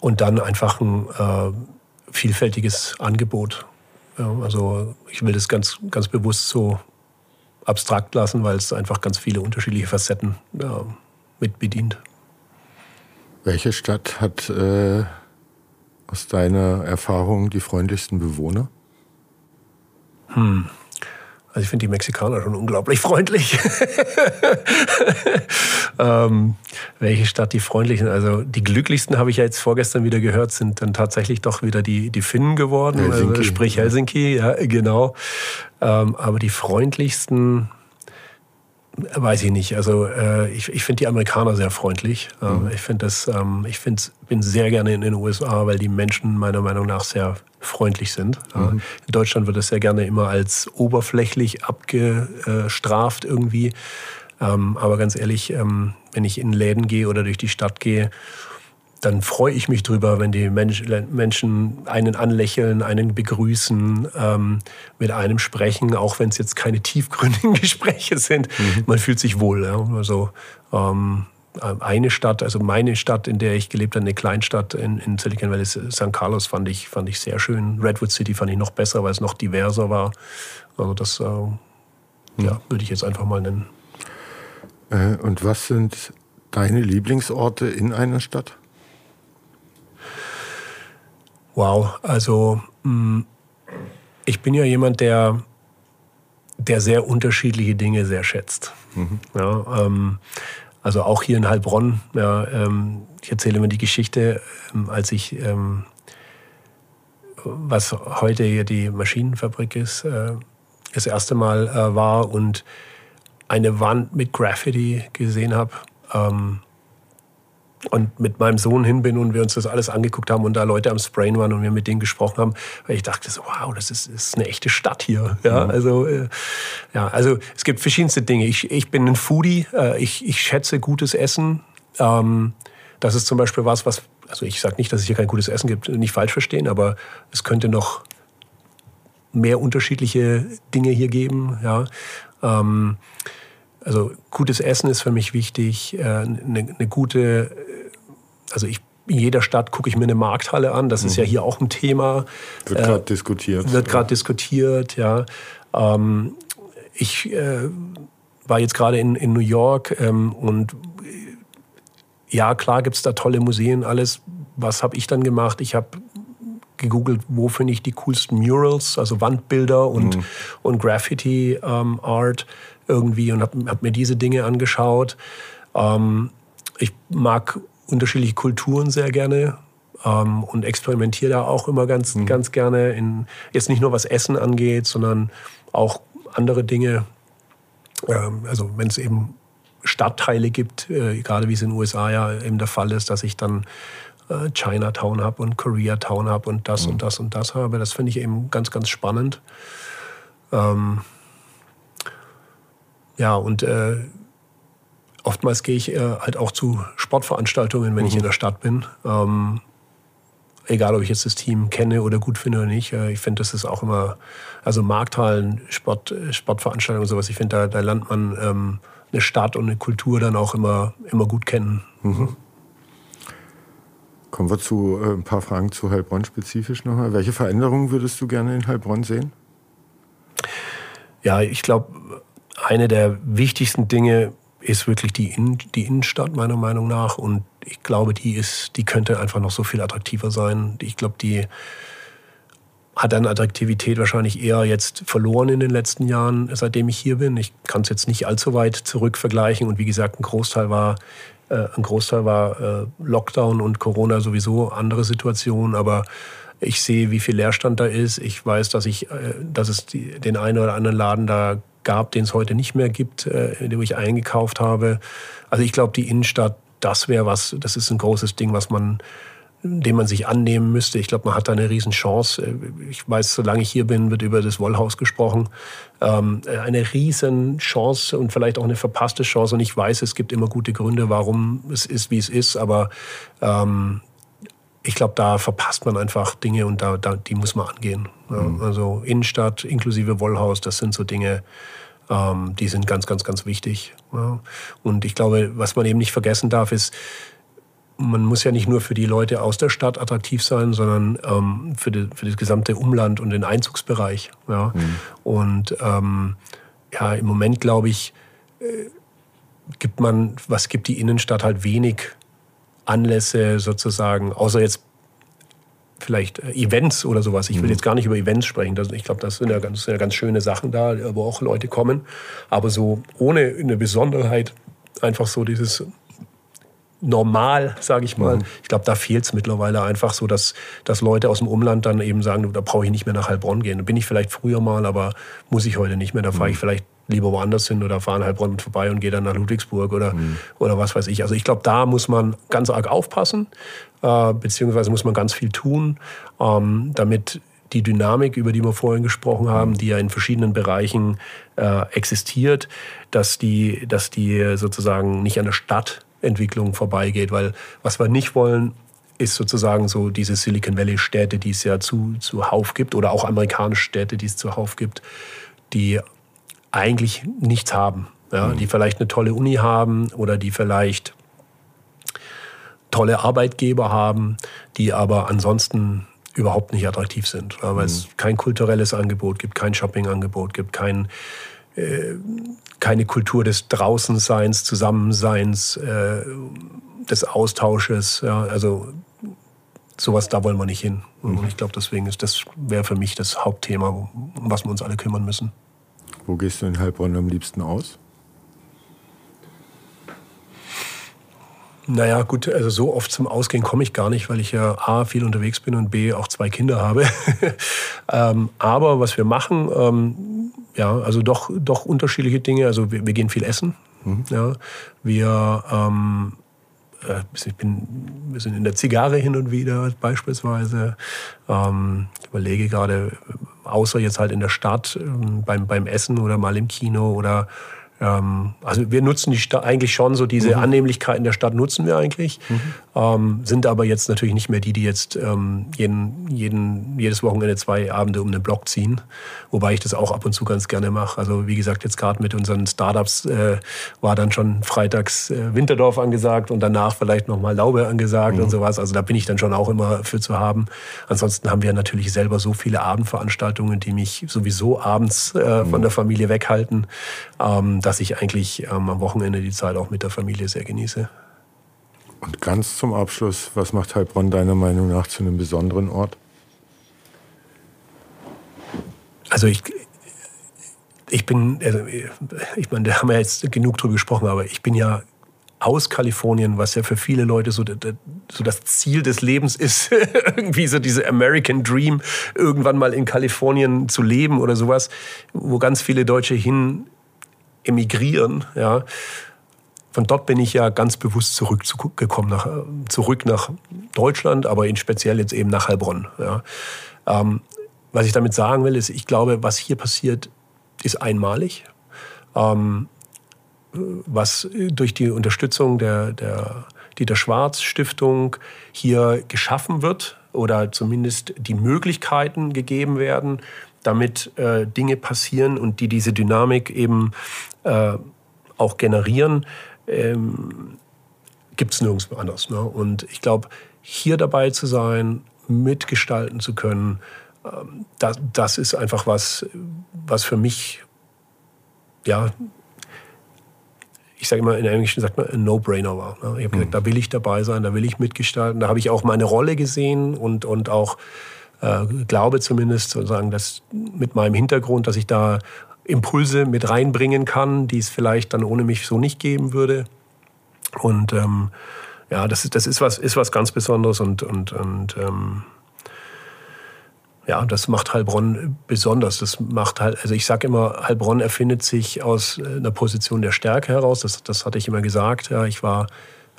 und dann einfach ein äh, vielfältiges Angebot. Ja, also ich will das ganz, ganz bewusst so abstrakt lassen, weil es einfach ganz viele unterschiedliche Facetten ja, mit bedient. Welche Stadt hat äh, aus deiner Erfahrung die freundlichsten Bewohner? Hm. Also ich finde die Mexikaner schon unglaublich freundlich. ähm, welche Stadt die freundlichen? Also die glücklichsten habe ich ja jetzt vorgestern wieder gehört, sind dann tatsächlich doch wieder die, die Finnen geworden, Helsinki. Also sprich Helsinki, ja, genau. Ähm, aber die freundlichsten, Weiß ich nicht. Also äh, ich, ich finde die Amerikaner sehr freundlich. Ähm, mhm. Ich finde das, ähm, ich find, bin sehr gerne in den USA, weil die Menschen meiner Meinung nach sehr freundlich sind. Mhm. in Deutschland wird das sehr gerne immer als oberflächlich abgestraft irgendwie. Ähm, aber ganz ehrlich, ähm, wenn ich in Läden gehe oder durch die Stadt gehe dann freue ich mich drüber, wenn die Mensch, Menschen einen anlächeln, einen begrüßen, ähm, mit einem sprechen, auch wenn es jetzt keine tiefgründigen Gespräche sind. Mhm. Man fühlt sich wohl. Ja? Also ähm, eine Stadt, also meine Stadt, in der ich gelebt habe, eine Kleinstadt in, in Silicon Valley, St. Carlos, fand ich, fand ich sehr schön. Redwood City fand ich noch besser, weil es noch diverser war. Also das äh, mhm. ja, würde ich jetzt einfach mal nennen. Äh, und was sind deine Lieblingsorte in einer Stadt? Wow, also mm, ich bin ja jemand, der, der sehr unterschiedliche Dinge sehr schätzt. Mhm. Ja, ähm, Also auch hier in Heilbronn. Ja, ähm, ich erzähle immer die Geschichte, ähm, als ich, ähm, was heute hier die Maschinenfabrik ist, äh, das erste Mal äh, war und eine Wand mit Graffiti gesehen habe. Und mit meinem Sohn hin bin und wir uns das alles angeguckt haben und da Leute am Sprayen waren und wir mit denen gesprochen haben, weil ich dachte so, wow, das ist, ist eine echte Stadt hier. Ja, mhm. also, äh, ja, also es gibt verschiedenste Dinge. Ich, ich bin ein Foodie, äh, ich, ich schätze gutes Essen. Ähm, das ist zum Beispiel was, was, also ich sage nicht, dass es hier kein gutes Essen gibt, nicht falsch verstehen, aber es könnte noch mehr unterschiedliche Dinge hier geben. Ja. Ähm, also gutes Essen ist für mich wichtig, äh, eine, eine gute also ich in jeder Stadt gucke ich mir eine Markthalle an. Das ist ja mhm. hier auch ein Thema. Wird gerade äh, diskutiert. Wird gerade diskutiert, ja. Ähm, ich äh, war jetzt gerade in, in New York ähm, und ja, klar gibt es da tolle Museen, alles. Was habe ich dann gemacht? Ich habe gegoogelt, wo finde ich die coolsten Murals, also Wandbilder und, mhm. und Graffiti-Art ähm, irgendwie und habe hab mir diese Dinge angeschaut. Ähm, ich mag unterschiedliche Kulturen sehr gerne ähm, und experimentiere da auch immer ganz, mhm. ganz gerne. In, jetzt nicht nur was Essen angeht, sondern auch andere Dinge. Ähm, also wenn es eben Stadtteile gibt, äh, gerade wie es in den USA ja eben der Fall ist, dass ich dann äh, Chinatown habe und Koreatown habe und das mhm. und das und das habe. Das finde ich eben ganz, ganz spannend. Ähm, ja, und äh, oftmals gehe ich äh, halt auch zu Sportveranstaltungen, wenn mhm. ich in der Stadt bin. Ähm, egal, ob ich jetzt das Team kenne oder gut finde oder nicht. Äh, ich finde, das ist auch immer, also Markthallen, Sport, Sportveranstaltungen und sowas, ich finde, da, da lernt man ähm, eine Stadt und eine Kultur dann auch immer, immer gut kennen. Mhm. Kommen wir zu äh, ein paar Fragen zu Heilbronn spezifisch nochmal. Welche Veränderungen würdest du gerne in Heilbronn sehen? Ja, ich glaube, eine der wichtigsten Dinge ist wirklich die, Innen, die Innenstadt meiner Meinung nach. Und ich glaube, die ist, die könnte einfach noch so viel attraktiver sein. Ich glaube, die hat an Attraktivität wahrscheinlich eher jetzt verloren in den letzten Jahren, seitdem ich hier bin. Ich kann es jetzt nicht allzu weit zurück vergleichen. Und wie gesagt, ein Großteil war, äh, ein Großteil war äh, Lockdown und Corona sowieso andere Situationen. Aber ich sehe, wie viel Leerstand da ist. Ich weiß, dass ich, äh, dass es den einen oder anderen Laden da gab, den es heute nicht mehr gibt, äh, in dem ich eingekauft habe. Also ich glaube, die Innenstadt, das wäre was, das ist ein großes Ding, was man dem man sich annehmen müsste. Ich glaube, man hat da eine Riesenchance. Äh, ich weiß, solange ich hier bin, wird über das Wollhaus gesprochen. Ähm, eine Riesenchance und vielleicht auch eine verpasste Chance. Und ich weiß, es gibt immer gute Gründe, warum es ist, wie es ist. Aber ähm, ich glaube, da verpasst man einfach Dinge und da, da die muss man angehen. Ja, mhm. Also Innenstadt inklusive Wollhaus, das sind so Dinge, ähm, die sind ganz, ganz, ganz wichtig. Ja. Und ich glaube, was man eben nicht vergessen darf, ist, man muss ja nicht nur für die Leute aus der Stadt attraktiv sein, sondern ähm, für, die, für, das gesamte Umland und den Einzugsbereich. Ja. Mhm. Und ähm, ja, im Moment glaube ich, äh, gibt man, was gibt die Innenstadt halt wenig Anlässe sozusagen, außer jetzt vielleicht äh, Events oder sowas. Ich will mhm. jetzt gar nicht über Events sprechen. Das, ich glaube, das sind ja, ganz, sind ja ganz schöne Sachen da, wo auch Leute kommen. Aber so ohne eine Besonderheit, einfach so dieses normal, sage ich mal. Mhm. Ich glaube, da fehlt es mittlerweile einfach so, dass, dass Leute aus dem Umland dann eben sagen, da brauche ich nicht mehr nach Heilbronn gehen. Da bin ich vielleicht früher mal, aber muss ich heute nicht mehr. Da fahre ich mhm. vielleicht lieber woanders hin oder fahre in Heilbronn vorbei und gehe dann nach Ludwigsburg oder, mhm. oder was weiß ich. Also ich glaube, da muss man ganz arg aufpassen, äh, beziehungsweise muss man ganz viel tun, ähm, damit die Dynamik, über die wir vorhin gesprochen haben, die ja in verschiedenen Bereichen äh, existiert, dass die, dass die sozusagen nicht an der Stadt Entwicklung vorbeigeht. Weil was wir nicht wollen, ist sozusagen so diese Silicon Valley Städte, die es ja zu, zuhauf gibt, oder auch amerikanische Städte, die es zuhauf gibt, die eigentlich nichts haben. Ja, mhm. Die vielleicht eine tolle Uni haben oder die vielleicht tolle Arbeitgeber haben, die aber ansonsten überhaupt nicht attraktiv sind, weil mhm. es kein kulturelles Angebot gibt, kein Shoppingangebot gibt, kein äh, keine Kultur des Draußenseins, Zusammenseins, äh, des Austausches. Ja, also sowas, da wollen wir nicht hin. Und mhm. ich glaube, deswegen ist das wäre für mich das Hauptthema, um was wir uns alle kümmern müssen. Wo gehst du in Heilbronn am liebsten aus? Naja, gut, also so oft zum Ausgehen komme ich gar nicht, weil ich ja A, viel unterwegs bin und B, auch zwei Kinder habe. ähm, aber was wir machen, ähm, ja, also doch, doch unterschiedliche Dinge. Also wir, wir gehen viel essen. Mhm. Ja, wir, ähm, äh, ich bin, wir sind in der Zigarre hin und wieder beispielsweise. Ähm, ich überlege gerade, außer jetzt halt in der Stadt ähm, beim, beim Essen oder mal im Kino oder ähm, also wir nutzen die Stadt eigentlich schon so diese mhm. Annehmlichkeiten der Stadt nutzen wir eigentlich, mhm. Ähm, sind aber jetzt natürlich nicht mehr die, die jetzt ähm, jeden, jeden, jedes Wochenende zwei Abende um den Block ziehen, wobei ich das auch ab und zu ganz gerne mache. Also wie gesagt, jetzt gerade mit unseren Startups äh, war dann schon freitags äh, Winterdorf angesagt und danach vielleicht nochmal Laube angesagt mhm. und sowas. Also da bin ich dann schon auch immer für zu haben. Ansonsten haben wir natürlich selber so viele Abendveranstaltungen, die mich sowieso abends äh, von mhm. der Familie weghalten. Ähm, dass ich eigentlich ähm, am Wochenende die Zeit auch mit der Familie sehr genieße. Und ganz zum Abschluss, was macht Heilbronn deiner Meinung nach zu einem besonderen Ort? Also ich, ich bin, also ich meine, da haben wir jetzt genug drüber gesprochen, aber ich bin ja aus Kalifornien, was ja für viele Leute so, so das Ziel des Lebens ist, irgendwie so diese American Dream, irgendwann mal in Kalifornien zu leben oder sowas, wo ganz viele Deutsche hin emigrieren, ja, von dort bin ich ja ganz bewusst zurückgekommen, nach, zurück nach Deutschland, aber in speziell jetzt eben nach Heilbronn. Ja. Ähm, was ich damit sagen will, ist, ich glaube, was hier passiert, ist einmalig. Ähm, was durch die Unterstützung der, der Dieter Schwarz Stiftung hier geschaffen wird oder zumindest die Möglichkeiten gegeben werden, damit äh, Dinge passieren und die diese Dynamik eben äh, auch generieren, ähm, gibt es nirgendwo anders. Ne? Und ich glaube, hier dabei zu sein, mitgestalten zu können, ähm, das, das ist einfach was, was für mich, ja, ich sage immer, in Englischen sagt man, ein No-Brainer war. Ne? Ich habe gesagt, mhm. da will ich dabei sein, da will ich mitgestalten. Da habe ich auch meine Rolle gesehen und, und auch äh, glaube zumindest sozusagen, dass mit meinem Hintergrund, dass ich da Impulse mit reinbringen kann, die es vielleicht dann ohne mich so nicht geben würde. Und ähm, ja, das, das ist, was, ist was ganz Besonderes und, und, und ähm, ja, das macht Heilbronn besonders. Das macht halt, also ich sage immer, Heilbronn erfindet sich aus einer Position der Stärke heraus. Das, das hatte ich immer gesagt. Ja, ich war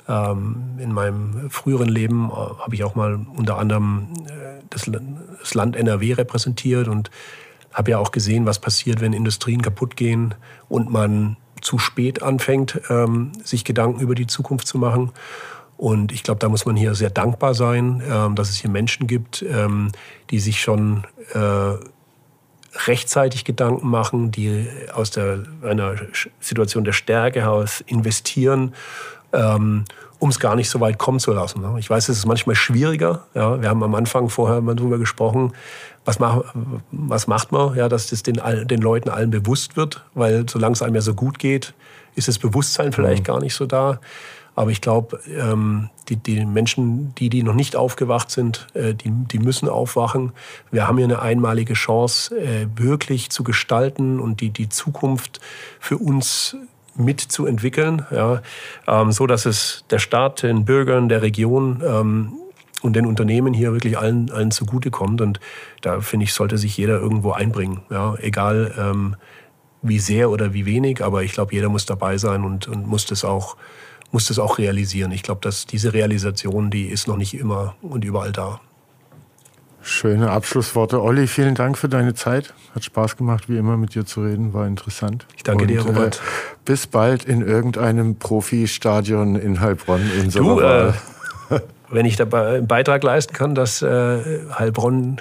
ähm, in meinem früheren Leben, äh, habe ich auch mal unter anderem äh, das, das Land NRW repräsentiert und habe ja auch gesehen, was passiert, wenn Industrien kaputt gehen und man zu spät anfängt, ähm, sich Gedanken über die Zukunft zu machen. Und ich glaube, da muss man hier sehr dankbar sein, ähm, dass es hier Menschen gibt, ähm, die sich schon äh, rechtzeitig Gedanken machen, die aus der, einer Situation der Stärke heraus investieren ähm, um es gar nicht so weit kommen zu lassen. Ne? Ich weiß, es ist manchmal schwieriger. Ja? Wir haben am Anfang vorher mal drüber gesprochen, was, mach, was macht man, ja, dass das den, den Leuten allen bewusst wird, weil solange es einem ja so gut geht, ist das Bewusstsein vielleicht mhm. gar nicht so da. Aber ich glaube, ähm, die, die, Menschen, die, die noch nicht aufgewacht sind, äh, die, die müssen aufwachen. Wir haben hier eine einmalige Chance, äh, wirklich zu gestalten und die, die Zukunft für uns mitzuentwickeln, ja, ähm, so dass es der Staat, den Bürgern, der Region ähm, und den Unternehmen hier wirklich allen, allen zugutekommt. Und da finde ich, sollte sich jeder irgendwo einbringen. Ja, egal ähm, wie sehr oder wie wenig, aber ich glaube, jeder muss dabei sein und, und muss das auch muss das auch realisieren. Ich glaube, dass diese Realisation, die ist noch nicht immer und überall da. Schöne Abschlussworte. Olli, vielen Dank für deine Zeit. Hat Spaß gemacht, wie immer mit dir zu reden. War interessant. Ich danke Und, dir, Robert. Äh, bis bald in irgendeinem Profistadion in Heilbronn in Du, äh, wenn ich dabei einen Beitrag leisten kann, dass äh, Heilbronn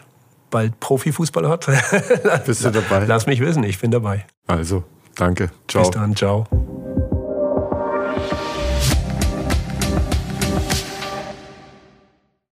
bald Profifußball hat, bist du dabei? Lass mich wissen, ich bin dabei. Also, danke. Ciao. Bis dann, ciao.